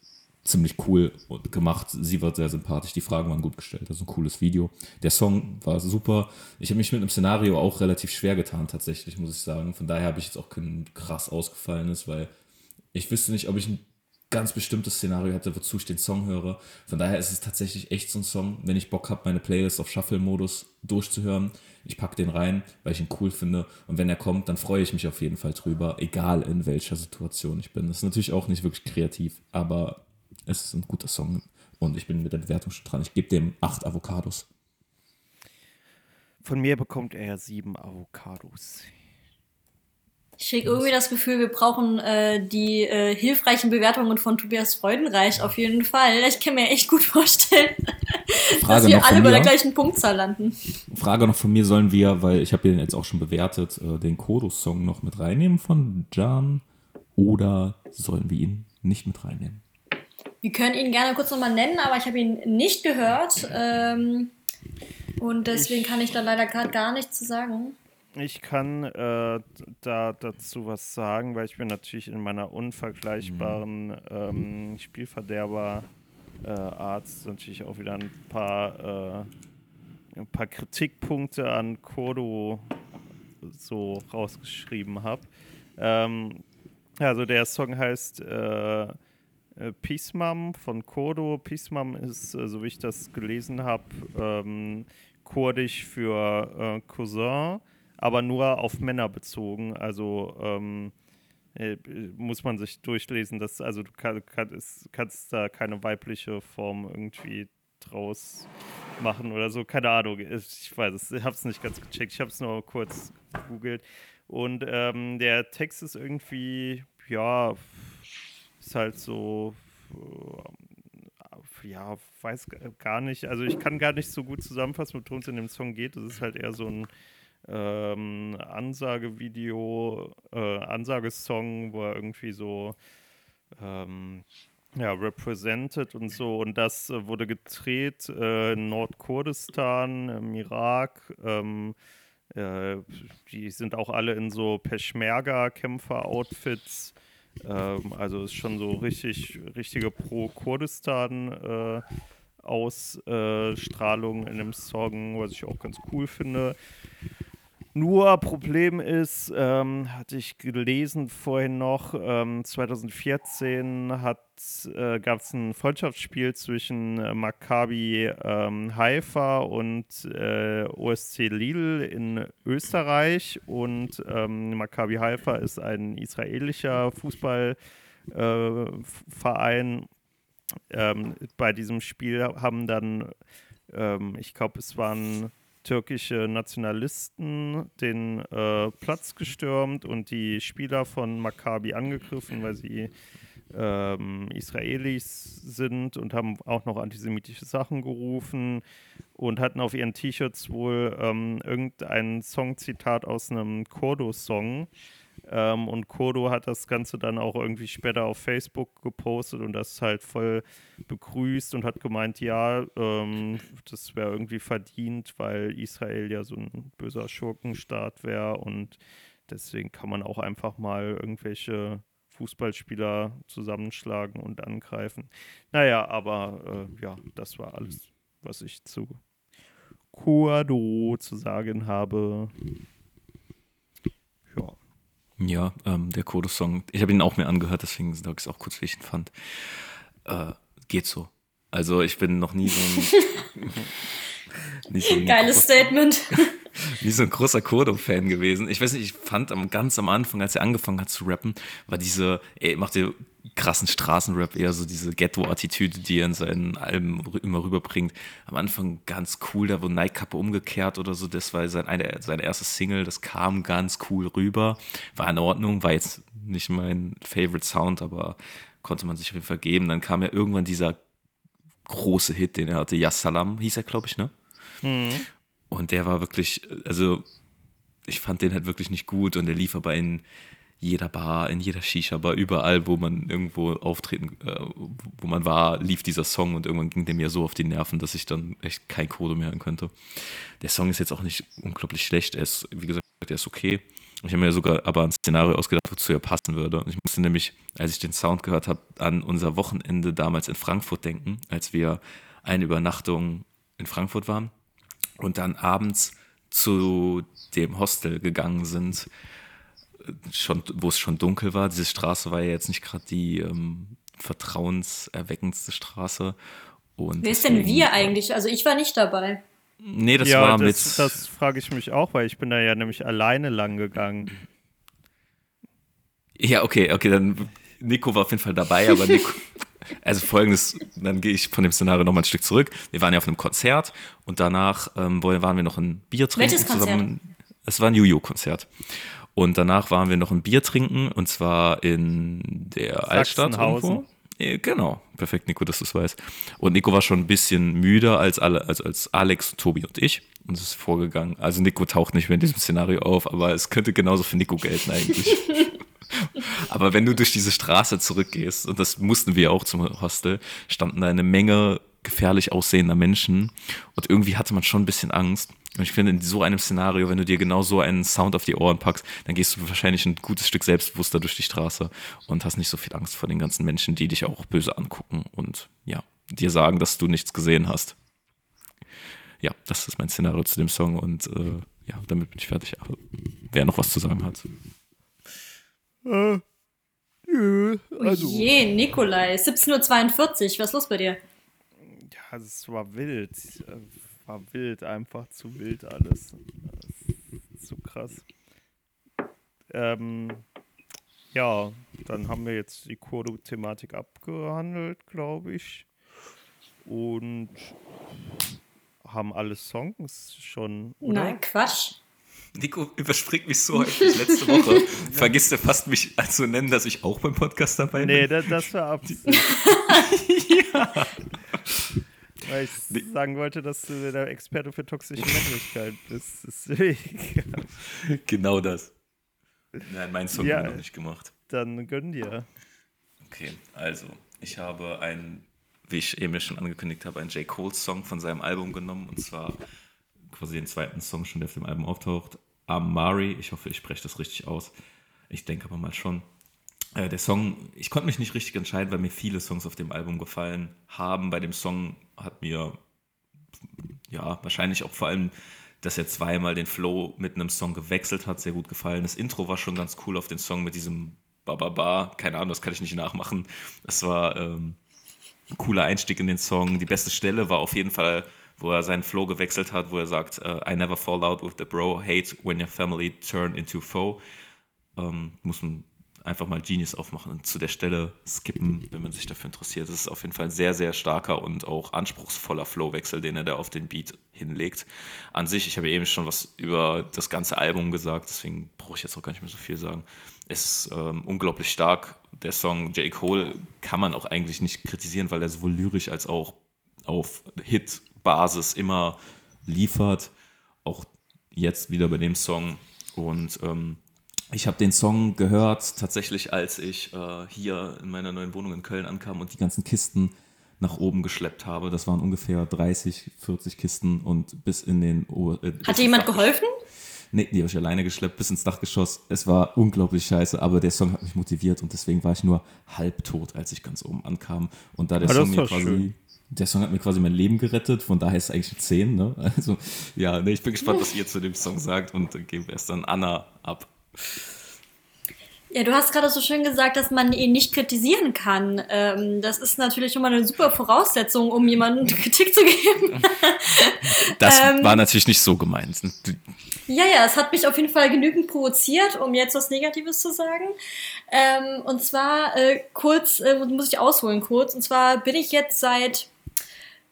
Speaker 3: ziemlich cool gemacht. Sie war sehr sympathisch. Die Fragen waren gut gestellt. Das ist ein cooles Video. Der Song war super. Ich habe mich mit dem Szenario auch relativ schwer getan, tatsächlich, muss ich sagen. Von daher habe ich jetzt auch kein krass ausgefallenes, weil ich wüsste nicht, ob ich ein ganz bestimmtes Szenario hätte, wozu ich den Song höre. Von daher ist es tatsächlich echt so ein Song, wenn ich Bock habe, meine Playlist auf Shuffle-Modus durchzuhören. Ich packe den rein, weil ich ihn cool finde. Und wenn er kommt, dann freue ich mich auf jeden Fall drüber, egal in welcher Situation ich bin. Das ist natürlich auch nicht wirklich kreativ, aber es ist ein guter Song. Und ich bin mit der Bewertung schon dran. Ich gebe dem acht Avocados.
Speaker 1: Von mir bekommt er sieben Avocados.
Speaker 2: Ich kriege irgendwie das Gefühl, wir brauchen äh, die äh, hilfreichen Bewertungen von Tobias Freudenreich auf jeden Fall. Ich kann mir echt gut vorstellen, Frage dass wir alle bei der gleichen Punktzahl landen.
Speaker 3: Frage noch von mir, sollen wir, weil ich habe den jetzt auch schon bewertet, äh, den Kodos-Song noch mit reinnehmen von Jan oder sollen wir ihn nicht mit reinnehmen?
Speaker 2: Wir können ihn gerne kurz nochmal nennen, aber ich habe ihn nicht gehört. Ähm, und deswegen ich, kann ich da leider gerade gar nichts zu sagen.
Speaker 1: Ich kann äh, da dazu was sagen, weil ich bin natürlich in meiner unvergleichbaren ähm, Spielverderber äh, Arzt natürlich auch wieder ein paar, äh, ein paar Kritikpunkte an Kodo so rausgeschrieben habe. Ähm, also der Song heißt äh, äh, Pismam von Kodo. Pismam ist, äh, so wie ich das gelesen habe, ähm, kurdisch für äh, Cousin, aber nur auf Männer bezogen. Also ähm, äh, muss man sich durchlesen, dass also du kann, kann, ist, kannst da keine weibliche Form irgendwie draus machen oder so. Keine Ahnung. Ich weiß es, ich habe es nicht ganz gecheckt. Ich habe es nur kurz gegoogelt. Und ähm, der Text ist irgendwie, ja, ist halt so, äh, ja, weiß gar nicht, also ich kann gar nicht so gut zusammenfassen, worum es in dem Song geht. Es ist halt eher so ein ähm, Ansagevideo, äh, Ansagesong, wo er irgendwie so ähm, ja, represented und so. Und das äh, wurde gedreht äh, in Nordkurdistan, im Irak. Ähm, äh, die sind auch alle in so Peschmerga-Kämpfer-Outfits. Ähm, also ist schon so richtig, richtige Pro-Kurdistan-Ausstrahlung äh, in dem Song, was ich auch ganz cool finde. Nur Problem ist, ähm, hatte ich gelesen vorhin noch, ähm, 2014 äh, gab es ein Freundschaftsspiel zwischen äh, Maccabi ähm, Haifa und äh, OSC Lille in Österreich. Und ähm, Maccabi Haifa ist ein israelischer Fußballverein. Äh, bei diesem Spiel haben dann, ähm, ich glaube, es waren türkische Nationalisten den äh, Platz gestürmt und die Spieler von Maccabi angegriffen, weil sie ähm, Israelis sind und haben auch noch antisemitische Sachen gerufen und hatten auf ihren T-Shirts wohl ähm, irgendein Songzitat aus einem Kurdo-Song. Ähm, und Kodo hat das Ganze dann auch irgendwie später auf Facebook gepostet und das halt voll begrüßt und hat gemeint, ja, ähm, das wäre irgendwie verdient, weil Israel ja so ein böser Schurkenstaat wäre und deswegen kann man auch einfach mal irgendwelche Fußballspieler zusammenschlagen und angreifen. Naja, aber äh, ja, das war alles, was ich zu Quado zu sagen habe.
Speaker 3: Ja. Ähm, der Kodo-Song, ich habe ihn auch mir angehört, deswegen sage ich es auch kurz, wie ich ihn fand. Äh, geht so. Also ich bin noch nie so ein...
Speaker 2: nie so ein Geiles Statement.
Speaker 3: Nie so ein großer Kodo-Fan gewesen. Ich weiß nicht, ich fand am, ganz am Anfang, als er angefangen hat zu rappen, war diese, ey, macht ihr krassen Straßenrap eher so diese Ghetto-Attitüde, die er in seinen Alben immer rüberbringt. Am Anfang ganz cool, da wurde Nike-Kappe umgekehrt oder so, das war sein, eine, seine erste Single, das kam ganz cool rüber, war in Ordnung, war jetzt nicht mein Favorite Sound, aber konnte man sich auf jeden Fall geben. Dann kam ja irgendwann dieser große Hit, den er hatte, Ja Salam hieß er, glaube ich, ne? Mhm. Und der war wirklich, also ich fand den halt wirklich nicht gut und der lief aber in jeder Bar, in jeder Shisha-Bar, überall, wo man irgendwo auftreten, äh, wo man war, lief dieser Song und irgendwann ging der mir so auf die Nerven, dass ich dann echt kein Code mehr hören könnte. Der Song ist jetzt auch nicht unglaublich schlecht, er ist, wie gesagt, er ist okay. Ich habe mir sogar aber ein Szenario ausgedacht, wozu er passen würde. Ich musste nämlich, als ich den Sound gehört habe, an unser Wochenende damals in Frankfurt denken, als wir eine Übernachtung in Frankfurt waren und dann abends zu dem Hostel gegangen sind, schon, wo es schon dunkel war. Diese Straße war ja jetzt nicht gerade die ähm, vertrauenserweckendste Straße. Und
Speaker 2: Wer ist denn wir eigentlich? Also ich war nicht dabei.
Speaker 3: Nee, das ja, war
Speaker 1: mit. Das, das frage ich mich auch, weil ich bin da ja nämlich alleine lang gegangen.
Speaker 3: Ja, okay, okay, dann Nico war auf jeden Fall dabei, aber Nico. Also folgendes, dann gehe ich von dem Szenario nochmal ein Stück zurück. Wir waren ja auf einem Konzert und danach ähm, waren wir noch ein Bier trinken.
Speaker 2: Welches Konzert? Zusammen.
Speaker 3: Es war ein Juju-Konzert. Und danach waren wir noch ein Bier trinken und zwar in der Altstadt irgendwo. Genau, perfekt, Nico, dass du es weißt. Und Nico war schon ein bisschen müder als alle, als, als Alex, Tobi und ich. Und es ist vorgegangen. Also Nico taucht nicht mehr in diesem Szenario auf, aber es könnte genauso für Nico gelten eigentlich. aber wenn du durch diese Straße zurückgehst, und das mussten wir auch zum Hostel, standen da eine Menge gefährlich aussehender Menschen. Und irgendwie hatte man schon ein bisschen Angst. Und ich finde, in so einem Szenario, wenn du dir genau so einen Sound auf die Ohren packst, dann gehst du wahrscheinlich ein gutes Stück selbstbewusster durch die Straße und hast nicht so viel Angst vor den ganzen Menschen, die dich auch böse angucken und ja, dir sagen, dass du nichts gesehen hast. Ja, das ist mein Szenario zu dem Song und äh, ja, damit bin ich fertig. Aber wer noch was zu sagen hat.
Speaker 2: Äh, nö, also. Oh je, Nikolai, 17.42 Uhr, was ist los bei dir?
Speaker 1: Ja, es war wild war wild, einfach zu wild alles. Zu krass. Ähm, ja, dann haben wir jetzt die Kurdo-Thematik abgehandelt, glaube ich. Und haben alle Songs schon.
Speaker 2: Oder? Nein, Quatsch.
Speaker 3: Nico überspringt mich so häufig letzte Woche. Vergisst er fast mich zu nennen, dass ich auch beim Podcast dabei bin?
Speaker 1: Nee, das, das war Absicht. ja. Weil ich sagen wollte, dass du der Experte für toxische Männlichkeit bist. Deswegen.
Speaker 3: Genau das. Nein, mein Song ja, noch nicht gemacht.
Speaker 1: Dann gönn dir.
Speaker 3: Okay, also, ich habe einen, wie ich eben schon angekündigt habe, einen J. Cole-Song von seinem Album genommen. Und zwar quasi den zweiten Song schon, der auf dem Album auftaucht. Amari, ich hoffe, ich spreche das richtig aus. Ich denke aber mal schon. Äh, der Song, ich konnte mich nicht richtig entscheiden, weil mir viele Songs auf dem Album gefallen haben. Bei dem Song hat mir, ja, wahrscheinlich auch vor allem, dass er zweimal den Flow mit einem Song gewechselt hat, sehr gut gefallen. Das Intro war schon ganz cool auf den Song mit diesem Ba-Ba-Ba. Keine Ahnung, das kann ich nicht nachmachen. Das war ähm, ein cooler Einstieg in den Song. Die beste Stelle war auf jeden Fall, wo er seinen Flow gewechselt hat, wo er sagt, uh, I never fall out with the bro, hate when your family turn into foe. Ähm, muss man einfach mal Genius aufmachen und zu der Stelle skippen, wenn man sich dafür interessiert. Das ist auf jeden Fall ein sehr, sehr starker und auch anspruchsvoller Flowwechsel, den er da auf den Beat hinlegt. An sich, ich habe eben schon was über das ganze Album gesagt, deswegen brauche ich jetzt auch gar nicht mehr so viel sagen. Es ist ähm, unglaublich stark. Der Song J. Cole kann man auch eigentlich nicht kritisieren, weil er sowohl lyrisch als auch auf Hit-Basis immer liefert. Auch jetzt wieder bei dem Song. Und ähm, ich habe den Song gehört, tatsächlich, als ich äh, hier in meiner neuen Wohnung in Köln ankam und die ganzen Kisten nach oben geschleppt habe. Das waren ungefähr 30, 40 Kisten und bis in den.
Speaker 2: O äh, Hat dir jemand geholfen?
Speaker 3: Nee, die habe ich alleine geschleppt bis ins Dachgeschoss. Es war unglaublich scheiße, aber der Song hat mich motiviert und deswegen war ich nur halb tot, als ich ganz oben ankam. Und da der
Speaker 1: Aber
Speaker 3: Song
Speaker 1: das
Speaker 3: mir quasi.
Speaker 1: schön.
Speaker 3: Der Song hat mir quasi mein Leben gerettet, von daher ist es eigentlich eine 10, ne? Also, ja, nee, ich bin gespannt, was ihr zu dem Song sagt und äh, gebe erst dann Anna ab.
Speaker 2: Ja, du hast gerade so schön gesagt, dass man ihn nicht kritisieren kann. Ähm, das ist natürlich immer eine super Voraussetzung, um jemandem Kritik zu geben.
Speaker 3: Das
Speaker 2: Ähm.
Speaker 3: war natürlich nicht so gemeint.
Speaker 2: Ja, ja, es hat mich auf jeden Fall genügend provoziert, um jetzt was Negatives zu sagen. Ähm, und zwar äh, kurz, äh, muss ich ausholen kurz. Und zwar bin ich jetzt seit,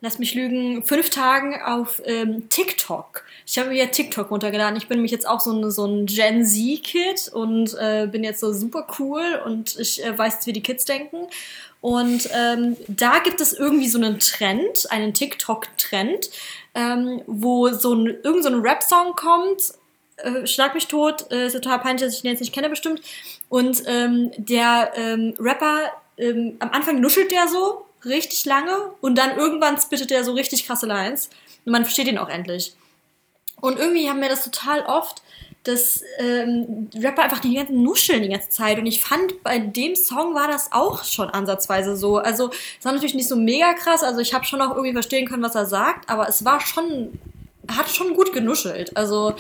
Speaker 2: lass mich lügen, fünf Tagen auf ähm, TikTok. Ich habe mir ja TikTok runtergeladen. Ich bin nämlich jetzt auch so ein, so ein Gen Z-Kid und äh, bin jetzt so super cool und ich äh, weiß, wie die Kids denken. Und ähm, da gibt es irgendwie so einen Trend, einen TikTok-Trend, ähm, wo so ein, irgend so ein Rap-Song kommt, äh, Schlag mich tot, äh, ist total peinlich, dass ich den jetzt nicht kenne bestimmt. Und ähm, der ähm, Rapper, ähm, am Anfang nuschelt der so richtig lange und dann irgendwann spittet der so richtig krasse Lines und man versteht ihn auch endlich. Und irgendwie haben wir das total oft, dass ähm, Rapper einfach die ganzen nuscheln die ganze Zeit. Und ich fand, bei dem Song war das auch schon ansatzweise so. Also, es war natürlich nicht so mega krass. Also, ich habe schon auch irgendwie verstehen können, was er sagt, aber es war schon, er hat schon gut genuschelt. Also,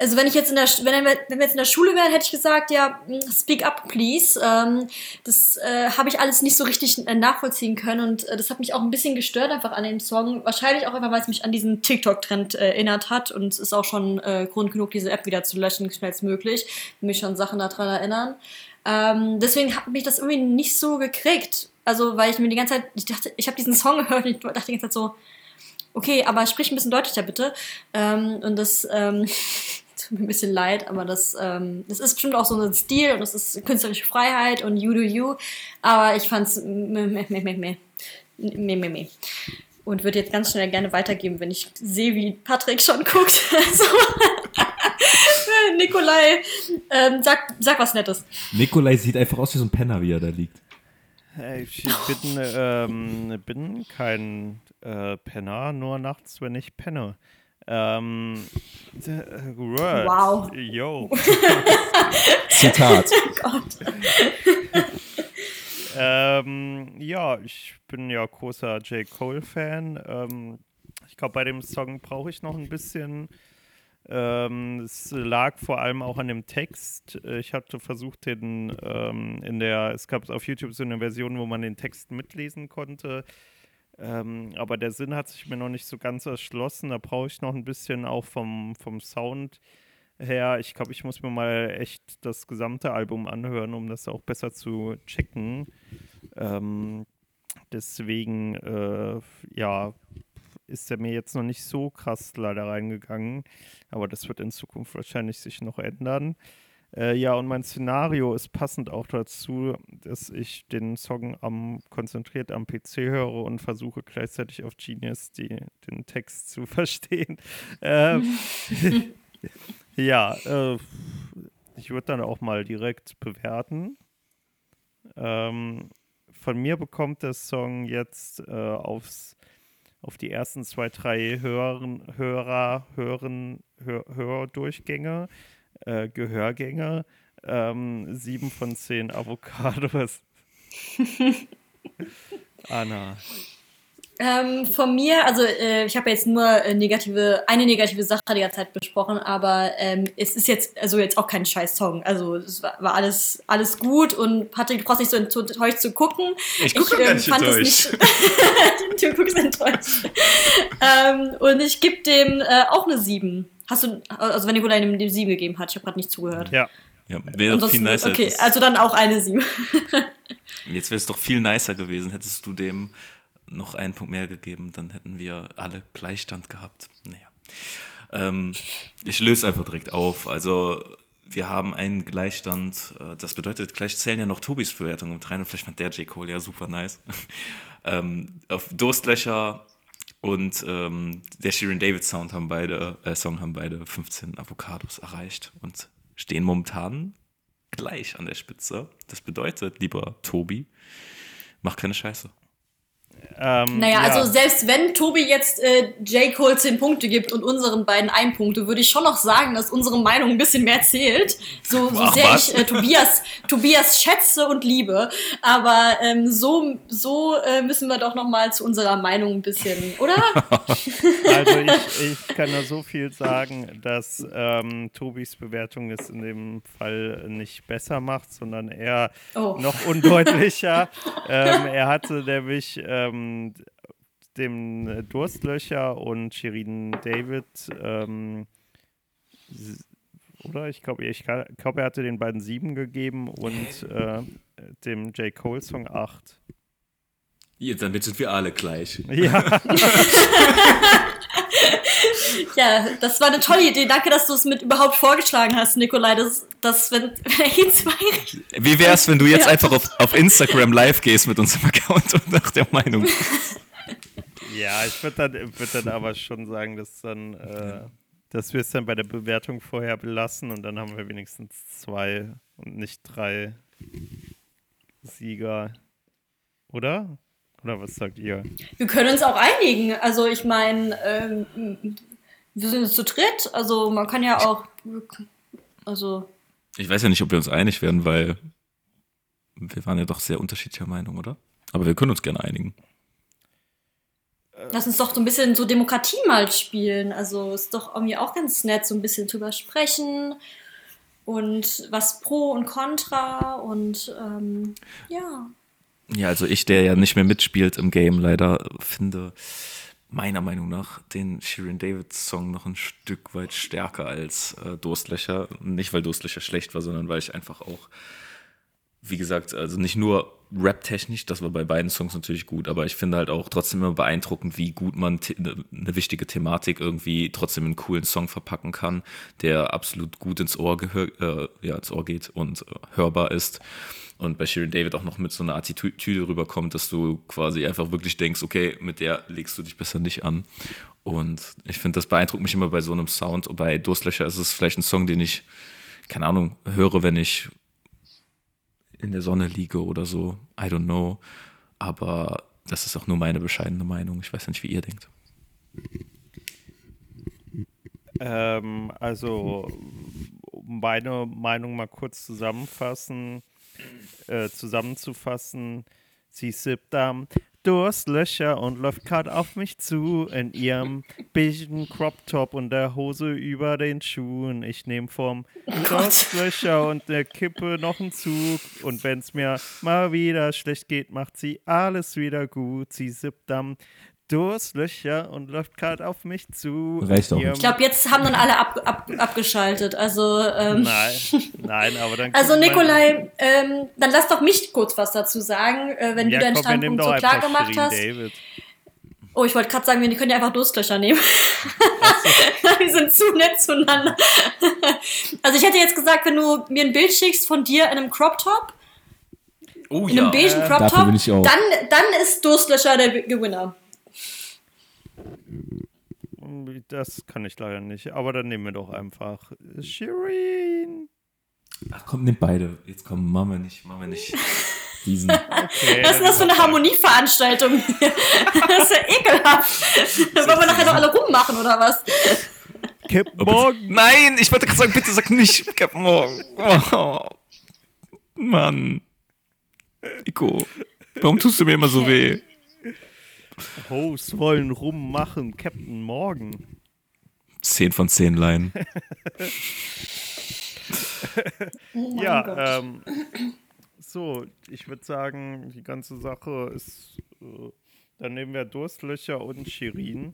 Speaker 2: also wenn ich jetzt in der, wenn, wenn wir jetzt in der Schule wären, hätte ich gesagt, ja, mm, speak up, please. Ähm, das äh, habe ich alles nicht so richtig äh, nachvollziehen können und äh, das hat mich auch ein bisschen gestört einfach an dem Song. Wahrscheinlich auch einfach, weil es mich an diesen TikTok-Trend äh, erinnert hat und es ist auch schon äh, Grund genug, diese App wieder zu löschen, schnellstmöglich. Mich schon Sachen daran erinnern. Ähm, deswegen hat mich das irgendwie nicht so gekriegt. Also, weil ich mir die ganze Zeit, ich dachte, ich habe diesen Song gehört und ich dachte die ganze Zeit so, okay, aber sprich ein bisschen deutlicher bitte. Ähm, und das ähm, tut mir ein bisschen leid, aber das, ähm, das ist bestimmt auch so ein Stil und das ist künstlerische Freiheit und you do you. Aber ich fand's meh, meh, meh, meh, meh. Meh, meh, meh. Und würde jetzt ganz schnell gerne weitergeben, wenn ich sehe, wie Patrick schon guckt. Also, Nikolai, ähm, sag, sag was Nettes.
Speaker 3: Nikolai sieht einfach aus wie so ein Penner, wie er da liegt.
Speaker 1: Ich bin, ähm, bin kein äh, Penner, nur nachts, wenn ich penne. Ähm, äh, Word.
Speaker 2: Wow.
Speaker 1: Yo.
Speaker 3: Zitat.
Speaker 2: Gott.
Speaker 1: ähm, ja, ich bin ja großer J. Cole-Fan. Ähm, ich glaube, bei dem Song brauche ich noch ein bisschen. Ähm, es lag vor allem auch an dem Text. Ich hatte versucht, den ähm, in der, es gab auf YouTube so eine Version, wo man den Text mitlesen konnte. Ähm, aber der Sinn hat sich mir noch nicht so ganz erschlossen. Da brauche ich noch ein bisschen auch vom, vom Sound her. Ich glaube, ich muss mir mal echt das gesamte Album anhören, um das auch besser zu checken. Ähm, deswegen, äh, ja, ist er mir jetzt noch nicht so krass leider reingegangen. Aber das wird in Zukunft wahrscheinlich sich noch ändern. Äh, ja, und mein Szenario ist passend auch dazu, dass ich den Song am, konzentriert am PC höre und versuche gleichzeitig auf Genius die, den Text zu verstehen. Ähm, ja, äh, ich würde dann auch mal direkt bewerten. Ähm, von mir bekommt der Song jetzt äh, aufs, auf die ersten zwei, drei Hören, Hörer, Hören, Hör, Hördurchgänge, äh, Gehörgänge, ähm, sieben von zehn Avocados. Anna.
Speaker 2: Ähm, von mir, also äh, ich habe jetzt nur äh, negative, eine negative Sache die ganze Zeit besprochen, aber ähm, es ist jetzt also jetzt auch kein scheiß Song. Also es war, war alles alles gut und Patrick, du brauchst nicht so enttäuscht zu gucken.
Speaker 3: Ich gucke
Speaker 2: ähm,
Speaker 3: ganz
Speaker 2: fand es
Speaker 3: durch.
Speaker 2: nicht- du guckst enttäuscht. ähm, und ich gebe dem äh, auch eine 7. Hast du, also wenn Nikolai dem, dem 7 gegeben hat, ich habe gerade nicht zugehört.
Speaker 1: Ja.
Speaker 3: Ja, wäre doch viel nicer.
Speaker 2: Okay, also dann auch eine 7.
Speaker 3: Jetzt wäre es doch viel nicer gewesen, hättest du dem noch einen Punkt mehr gegeben, dann hätten wir alle Gleichstand gehabt. Naja. Ähm, ich löse einfach direkt auf. Also wir haben einen Gleichstand. äh, Das bedeutet, gleich zählen ja noch Tobis Bewertungen mit rein. Und vielleicht fand der J. Cole ja super nice. ähm, auf Durstlöcher und ähm, der Sharon David Sound haben beide, äh, Song haben beide 15 Avocados erreicht und stehen momentan gleich an der Spitze. Das bedeutet, lieber Tobi, mach keine Scheiße.
Speaker 2: Ähm, naja, ja. also selbst wenn Tobi jetzt äh, J. Cole 10 Punkte gibt und unseren beiden 1 Punkte, würde ich schon noch sagen, dass unsere Meinung ein bisschen mehr zählt. So, so Ach, sehr was? ich äh, Tobias, Tobias schätze und liebe. Aber ähm, so, so äh, müssen wir doch noch mal zu unserer Meinung ein bisschen, oder?
Speaker 1: also ich, ich kann nur so viel sagen, dass ähm, Tobis Bewertung es in dem Fall nicht besser macht, sondern eher oh. noch undeutlicher. ähm, er hatte nämlich ähm, dem Durstlöcher und Shirin David, ähm, oder? Ich glaube, ich glaub, er hatte den beiden sieben gegeben und äh, dem J. Cole-Song acht.
Speaker 3: Ja, damit sind wir alle gleich.
Speaker 1: Ja.
Speaker 2: ja, das war eine tolle Idee. Danke, dass du es mit überhaupt vorgeschlagen hast, Nikolai. Das, das wenn, wenn zwei.
Speaker 3: Wie wär's, wenn du jetzt ja. einfach auf, auf Instagram live gehst mit unserem Account und nach der Meinung
Speaker 1: Ja, ich würde dann, würd dann aber schon sagen, dass dann, äh, dass wir es dann bei der Bewertung vorher belassen und dann haben wir wenigstens zwei und nicht drei Sieger. Oder? Oder was sagt ihr?
Speaker 2: Wir können uns auch einigen. Also ich meine, ähm, wir sind zu dritt. Also man kann ja auch. Also.
Speaker 3: Ich weiß ja nicht, ob wir uns einig werden, weil wir waren ja doch sehr unterschiedlicher Meinung, oder? Aber wir können uns gerne einigen.
Speaker 2: Lass uns doch so ein bisschen so Demokratie mal spielen. Also ist doch irgendwie auch ganz nett, so ein bisschen drüber sprechen und was pro und contra und ähm, ja.
Speaker 3: Ja, also ich, der ja nicht mehr mitspielt im Game, leider finde meiner Meinung nach den Shirin David Song noch ein Stück weit stärker als äh, Durstlöcher. Nicht, weil Durstlöcher schlecht war, sondern weil ich einfach auch, wie gesagt, also nicht nur rap-technisch, das war bei beiden Songs natürlich gut, aber ich finde halt auch trotzdem immer beeindruckend, wie gut man eine ne wichtige Thematik irgendwie trotzdem in einen coolen Song verpacken kann, der absolut gut ins Ohr, äh, ja, ins Ohr geht und äh, hörbar ist und bei Shirin David auch noch mit so einer Attitüde rüberkommt, dass du quasi einfach wirklich denkst, okay, mit der legst du dich besser nicht an. Und ich finde, das beeindruckt mich immer bei so einem Sound. Und bei Durstlöcher ist es vielleicht ein Song, den ich, keine Ahnung, höre, wenn ich in der Sonne liege oder so. I don't know. Aber das ist auch nur meine bescheidene Meinung. Ich weiß ja nicht, wie ihr denkt.
Speaker 1: Ähm, also, meine Meinung mal kurz zusammenfassen äh, zusammenzufassen. Sie sippt am Durstlöcher und läuft gerade auf mich zu in ihrem beigen Crop Top und der Hose über den Schuhen. Ich nehme vom Durstlöcher und der Kippe noch einen Zug und wenn es mir mal wieder schlecht geht, macht sie alles wieder gut. Sie sippt am Durstlöcher und läuft gerade auf mich zu.
Speaker 4: Reicht auch.
Speaker 2: Ich glaube, jetzt haben dann alle ab, ab, abgeschaltet. Also, ähm,
Speaker 1: nein, nein, aber dann.
Speaker 2: Also, Nikolai, ähm, dann lass doch mich kurz was dazu sagen, äh, wenn ja, du deinen komm, Standpunkt so klar gemacht hast. David. Oh, ich wollte gerade sagen, wir können ja einfach Durstlöcher nehmen. So. wir sind zu nett zueinander. also, ich hätte jetzt gesagt, wenn du mir ein Bild schickst von dir in einem Crop Top. Oh, in einem ja. beigen Crop Top, dann, dann ist Durstlöcher der Gewinner.
Speaker 1: Das kann ich leider nicht. Aber dann nehmen wir doch einfach Shireen.
Speaker 4: Ach komm, nimm beide. Jetzt komm, machen wir nicht, machen wir nicht diesen.
Speaker 2: Okay, Was ist das für eine Harmonieveranstaltung hier? Das ist ja ekelhaft. Wollen wir nachher noch alle rummachen oder was?
Speaker 3: Cap Morgan. Nein, ich wollte gerade sagen, bitte sag nicht Cap Morgan. Oh, Mann. Nico, warum tust du mir immer so weh?
Speaker 1: Hosts wollen rummachen, Captain Morgan.
Speaker 3: 10 von 10 Laien.
Speaker 2: oh
Speaker 1: ja, ähm, so, ich würde sagen, die ganze Sache ist, äh, dann nehmen wir Durstlöcher und Shirin.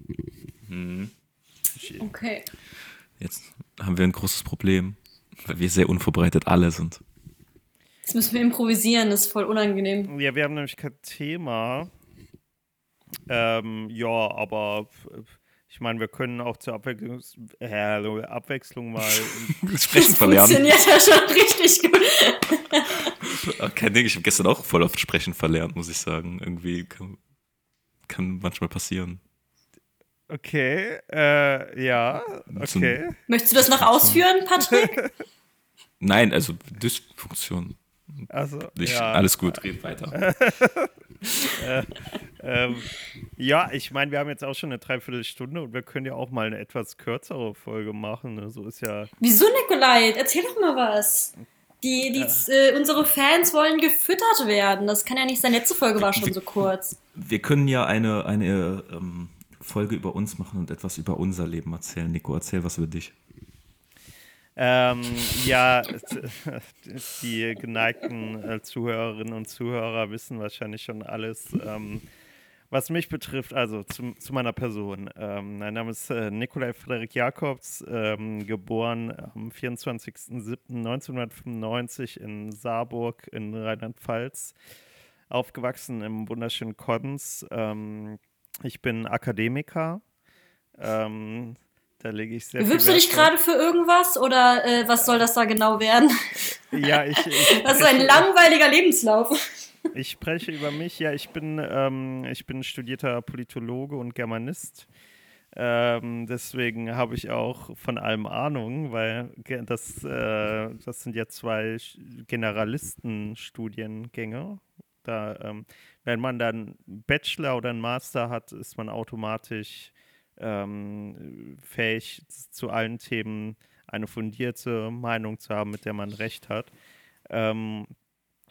Speaker 3: Mhm.
Speaker 2: Okay.
Speaker 3: Jetzt haben wir ein großes Problem, weil wir sehr unvorbereitet alle sind.
Speaker 2: Jetzt müssen wir improvisieren, das ist voll unangenehm.
Speaker 1: Ja, wir haben nämlich kein Thema. Ähm, ja, aber ich meine, wir können auch zur Abwechslung, äh, Abwechslung mal
Speaker 3: sprechen verlernen.
Speaker 2: Funktioniert ja schon richtig gut.
Speaker 3: Kein Ding, ich habe gestern auch voll oft sprechen verlernt, muss ich sagen. Irgendwie kann, kann manchmal passieren.
Speaker 1: Okay, äh, ja, okay.
Speaker 2: Möchtest du das noch ausführen, Patrick?
Speaker 3: Nein, also Dysfunktion.
Speaker 1: Also,
Speaker 3: ich, ja. Alles gut, red weiter.
Speaker 1: äh, ähm, ja, ich meine, wir haben jetzt auch schon eine Dreiviertelstunde und wir können ja auch mal eine etwas kürzere Folge machen. Ne? So ist ja.
Speaker 2: Wieso, Nikolai? Erzähl doch mal was. Die, die, äh, unsere Fans wollen gefüttert werden. Das kann ja nicht sein. Letzte Folge war schon so kurz.
Speaker 3: Wir können ja eine, eine ähm, Folge über uns machen und etwas über unser Leben erzählen. Nico, erzähl was über dich.
Speaker 1: Ähm, ja, die geneigten äh, Zuhörerinnen und Zuhörer wissen wahrscheinlich schon alles, ähm, was mich betrifft, also zu, zu meiner Person. Ähm, mein Name ist äh, Nikolai Frederik Jakobs, ähm, geboren am 24.07.1995 in Saarburg in Rheinland-Pfalz, aufgewachsen im wunderschönen Koddens. Ähm, ich bin Akademiker. Ähm, da lege ich sehr
Speaker 2: Bewirbst du dich gerade für irgendwas oder äh, was soll das da genau werden?
Speaker 1: Ja, ich. ich
Speaker 2: das ist ein langweiliger Lebenslauf.
Speaker 1: Ich spreche über mich. Ja, ich bin, ähm, ich bin studierter Politologe und Germanist. Ähm, deswegen habe ich auch von allem Ahnung, weil das, äh, das sind ja zwei Generalistenstudiengänge. Da, ähm, wenn man dann Bachelor oder einen Master hat, ist man automatisch ähm, fähig, zu allen Themen eine fundierte Meinung zu haben, mit der man recht hat. Ähm,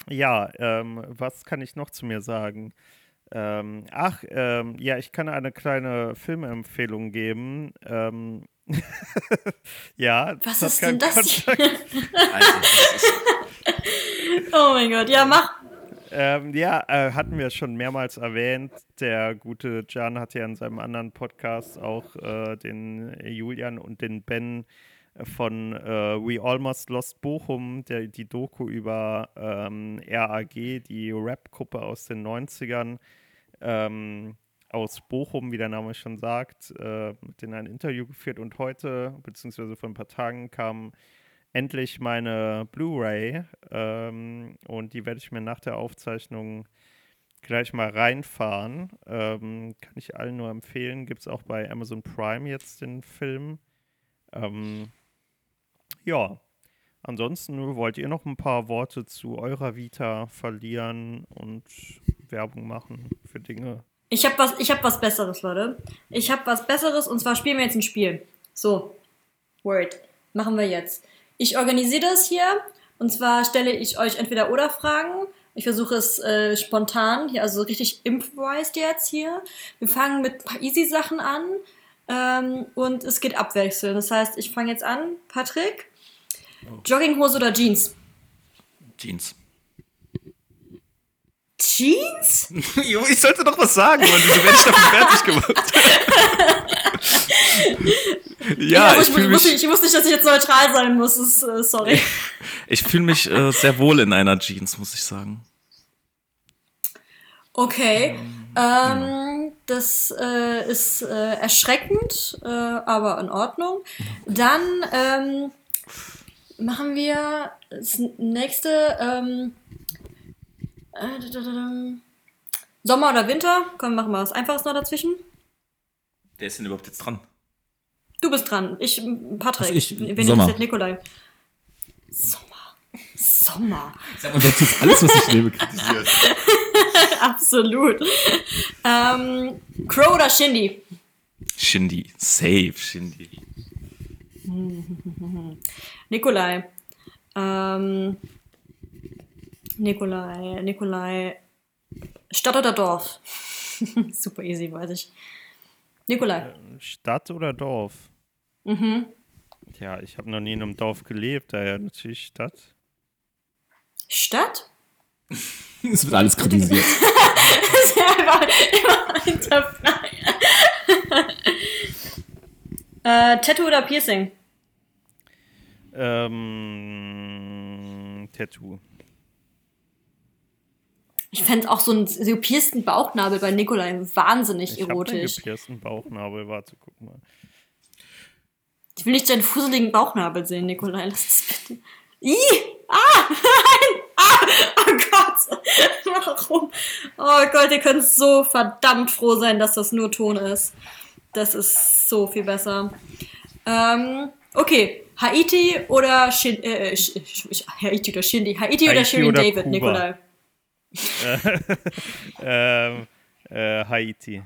Speaker 1: ja, ähm, was kann ich noch zu mir sagen? Ähm, ach, ähm, ja, ich kann eine kleine Filmempfehlung geben. Ähm, ja,
Speaker 2: was ist denn das? also, das ist oh mein Gott, ja, mach.
Speaker 1: Ähm, ja, äh, hatten wir schon mehrmals erwähnt. Der gute Jan hat ja in seinem anderen Podcast auch äh, den Julian und den Ben von äh, We Almost Lost Bochum, der, die Doku über ähm, RAG, die Rap-Gruppe aus den 90ern, ähm, aus Bochum, wie der Name schon sagt, äh, mit denen ein Interview geführt und heute, beziehungsweise vor ein paar Tagen, kam endlich meine Blu-ray ähm, und die werde ich mir nach der Aufzeichnung gleich mal reinfahren. Ähm, kann ich allen nur empfehlen. Gibt es auch bei Amazon Prime jetzt den Film. Ähm, ja, ansonsten wollt ihr noch ein paar Worte zu eurer Vita verlieren und Werbung machen für Dinge?
Speaker 2: Ich habe was, hab was Besseres, Leute. Ich habe was Besseres und zwar spielen wir jetzt ein Spiel. So, Word. Machen wir jetzt. Ich organisiere das hier und zwar stelle ich euch entweder oder Fragen. Ich versuche es äh, spontan, hier, also richtig improvised jetzt hier. Wir fangen mit ein paar easy Sachen an ähm, und es geht abwechselnd. Das heißt, ich fange jetzt an. Patrick, oh. Jogginghose oder Jeans?
Speaker 5: Jeans.
Speaker 2: Jeans?
Speaker 5: ich sollte doch was sagen, Mann. Wieso werde ich davon fertig
Speaker 2: gemacht? ja, ja ich, ich, mich, ich wusste nicht, dass ich jetzt neutral sein muss. Ist, äh, sorry.
Speaker 5: ich fühle mich äh, sehr wohl in einer Jeans, muss ich sagen.
Speaker 2: Okay. Ähm, das äh, ist äh, erschreckend, äh, aber in Ordnung. Dann ähm, machen wir das nächste. Ähm, äh, Sommer oder Winter? Komm, machen wir was Einfaches noch dazwischen.
Speaker 5: Wer ist denn überhaupt jetzt dran?
Speaker 2: Du bist dran. Ich, Patrick. Also
Speaker 3: ich, Wen Sommer. interessiert
Speaker 2: Nikolai? Sommer. Sommer.
Speaker 3: Sag mal, das ist alles, was ich lebe, kritisiert.
Speaker 2: Absolut. Ähm, Crow oder Shindy?
Speaker 5: Shindy. Safe, Shindy.
Speaker 2: Nikolai. Ähm, Nikolai, Nikolai. Stadt oder Dorf? Super easy, weiß ich. Nikolai. Äh,
Speaker 1: Stadt oder Dorf?
Speaker 2: Mhm.
Speaker 1: Ja, ich habe noch nie in einem Dorf gelebt, daher natürlich Stadt.
Speaker 2: Stadt?
Speaker 3: Es wird alles kritisiert.
Speaker 2: das ist ja einfach immer hinterfragen. äh, Tattoo oder Piercing?
Speaker 1: Ähm, Tattoo.
Speaker 2: Ich fände auch so einen gepiersten Bauchnabel bei Nikolai wahnsinnig ich erotisch.
Speaker 1: Ich gepiersten Bauchnabel, warte, guck mal.
Speaker 2: Ich will nicht deinen fusseligen Bauchnabel sehen, Nikolai. Lass es bitte. Ih! Ah! Nein! Ah! Oh Gott! Warum? Oh Gott, ihr könnt so verdammt froh sein, dass das nur Ton ist. Das ist so viel besser. Ähm, okay. Haiti oder Shin äh, äh Haiti oder Shindy? Haiti, Haiti oder Shirin David, Kuba. Nikolai?
Speaker 1: ähm, Äh, Haiti.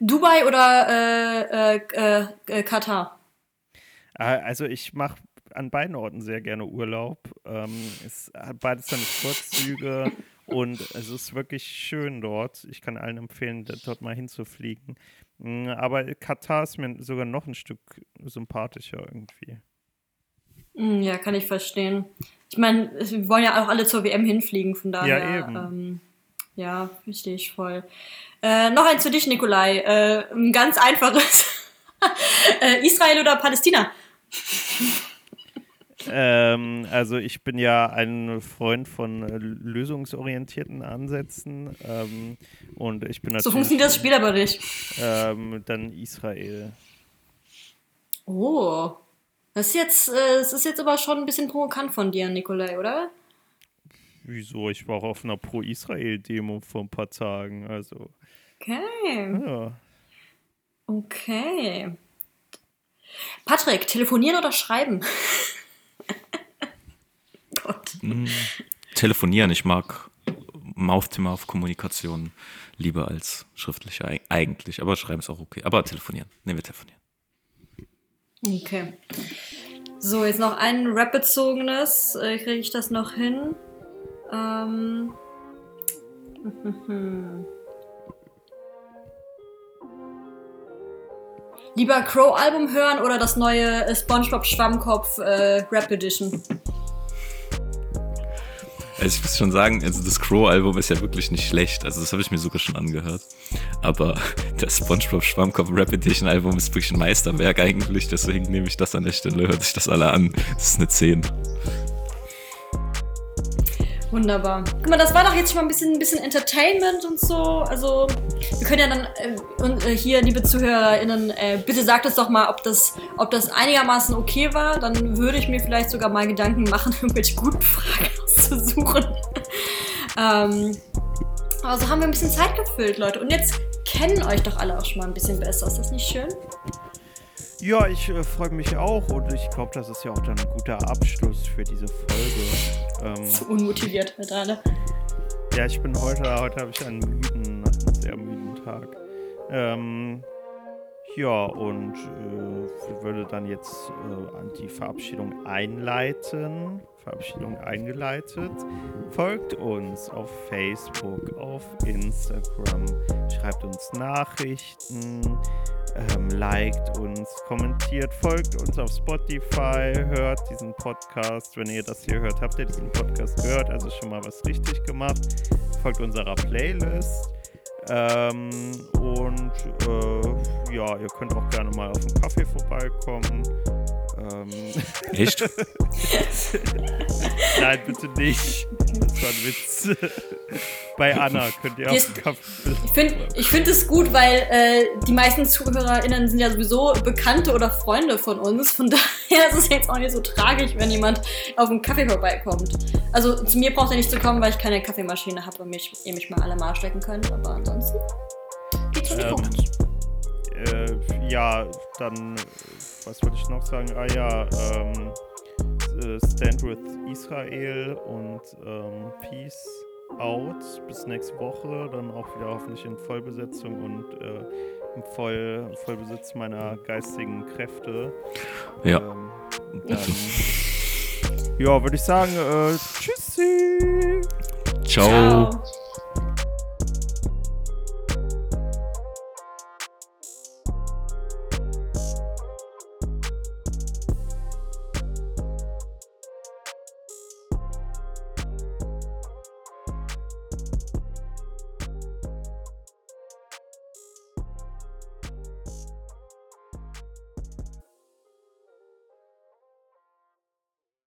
Speaker 2: Dubai oder äh, äh, äh, Katar?
Speaker 1: Ah, also ich mache an beiden Orten sehr gerne Urlaub. Ähm, es hat beides seine Vorzüge und es ist wirklich schön dort. Ich kann allen empfehlen, dort mal hinzufliegen. Mm, aber Katar ist mir sogar noch ein Stück sympathischer irgendwie.
Speaker 2: Hm, ja, kann ich verstehen. Ich meine, wir wollen ja auch alle zur WM hinfliegen, von daher.
Speaker 1: Ja, eben.
Speaker 2: Ähm, ja, verstehe ich voll. Äh, noch eins für dich, Nikolai. Äh, ein ganz einfaches. äh, Israel oder Palästina?
Speaker 1: Ähm, also ich bin ja ein Freund von lösungsorientierten Ansätzen ähm, und ich bin natürlich...
Speaker 2: So funktioniert das Spiel aber nicht.
Speaker 1: Ähm, dann Israel.
Speaker 2: Oh, das ist jetzt, äh, das ist jetzt aber schon ein bisschen provokant von dir, Nikolai, oder?
Speaker 1: Wieso? Ich war auch auf einer Pro-Israel-Demo vor ein paar Tagen, also...
Speaker 2: Okay.
Speaker 1: Ja.
Speaker 2: Okay. Patrick, telefonieren oder schreiben? Gott.
Speaker 5: Mm, Telefonieren, ich mag Mouth-to-Mouth-Kommunikation lieber als schriftliche eig- eigentlich, aber schreiben ist auch okay. Aber telefonieren, nehmen wir telefonieren.
Speaker 2: Okay. So, jetzt noch ein Rap-bezogenes. Äh, Kriege ich das noch hin? Ähm. Lieber Crow-Album hören oder das neue äh, SpongeBob Schwammkopf äh, Rap Edition?
Speaker 5: Also ich muss schon sagen, also das Crow-Album ist ja wirklich nicht schlecht. Also das habe ich mir sogar schon angehört. Aber das SpongeBob Schwammkopf Rap Edition Album ist wirklich ein Meisterwerk eigentlich. Deswegen nehme ich das an der Stelle, hört sich das alle an. Das ist eine 10.
Speaker 2: Wunderbar. Guck mal, das war doch jetzt schon mal ein bisschen, ein bisschen Entertainment und so. Also, wir können ja dann, äh, und, äh, hier, liebe ZuhörerInnen, äh, bitte sagt uns doch mal, ob das, ob das einigermaßen okay war. Dann würde ich mir vielleicht sogar mal Gedanken machen, irgendwelche guten Fragen auszusuchen. ähm, aber so haben wir ein bisschen Zeit gefüllt, Leute. Und jetzt kennen euch doch alle auch schon mal ein bisschen besser. Ist das nicht schön?
Speaker 1: Ja, ich äh, freue mich auch und ich glaube, das ist ja auch dann ein guter Abschluss für diese Folge. Ähm,
Speaker 2: So unmotiviert mit alle.
Speaker 1: ja, ich bin heute, heute habe ich einen müden, einen sehr müden Tag. Ähm, ja, und äh, würde dann jetzt äh, an die Verabschiedung einleiten. Verabschiedung eingeleitet. Folgt uns auf Facebook, auf Instagram, schreibt uns Nachrichten, ähm, liked uns, kommentiert, folgt uns auf Spotify, hört diesen Podcast. Wenn ihr das hier hört, habt ihr diesen Podcast gehört, also schon mal was richtig gemacht. Folgt unserer Playlist. Ähm, und äh, ja, ihr könnt auch gerne mal auf den Kaffee vorbeikommen. Ähm,
Speaker 5: Echt?
Speaker 1: nein, bitte nicht. Das war ein Witz. Bei Anna könnt ihr auf
Speaker 2: Jetzt-
Speaker 1: den Kaffee.
Speaker 2: Ich finde ich find es gut, weil äh, die meisten ZuhörerInnen sind ja sowieso Bekannte oder Freunde von uns. Von daher ist es jetzt auch nicht so tragisch, wenn jemand auf einen Kaffee vorbeikommt. Also zu mir braucht ihr nicht zu kommen, weil ich keine Kaffeemaschine habe und mich, ihr mich mal alle mal stecken könnt. Aber ansonsten geht's schon
Speaker 1: Ähm. Äh, ja, dann, äh, was wollte ich noch sagen? Ah ja, ähm, äh, Stand with Israel und ähm, Peace out. Bis nächste Woche. Dann auch wieder hoffentlich in Vollbesetzung und äh, im Voll, Vollbesitz meiner geistigen Kräfte.
Speaker 5: Ja.
Speaker 1: Ähm, dann, ja, würde ich sagen, äh, tschüssi.
Speaker 5: Ciao.
Speaker 2: Ciao.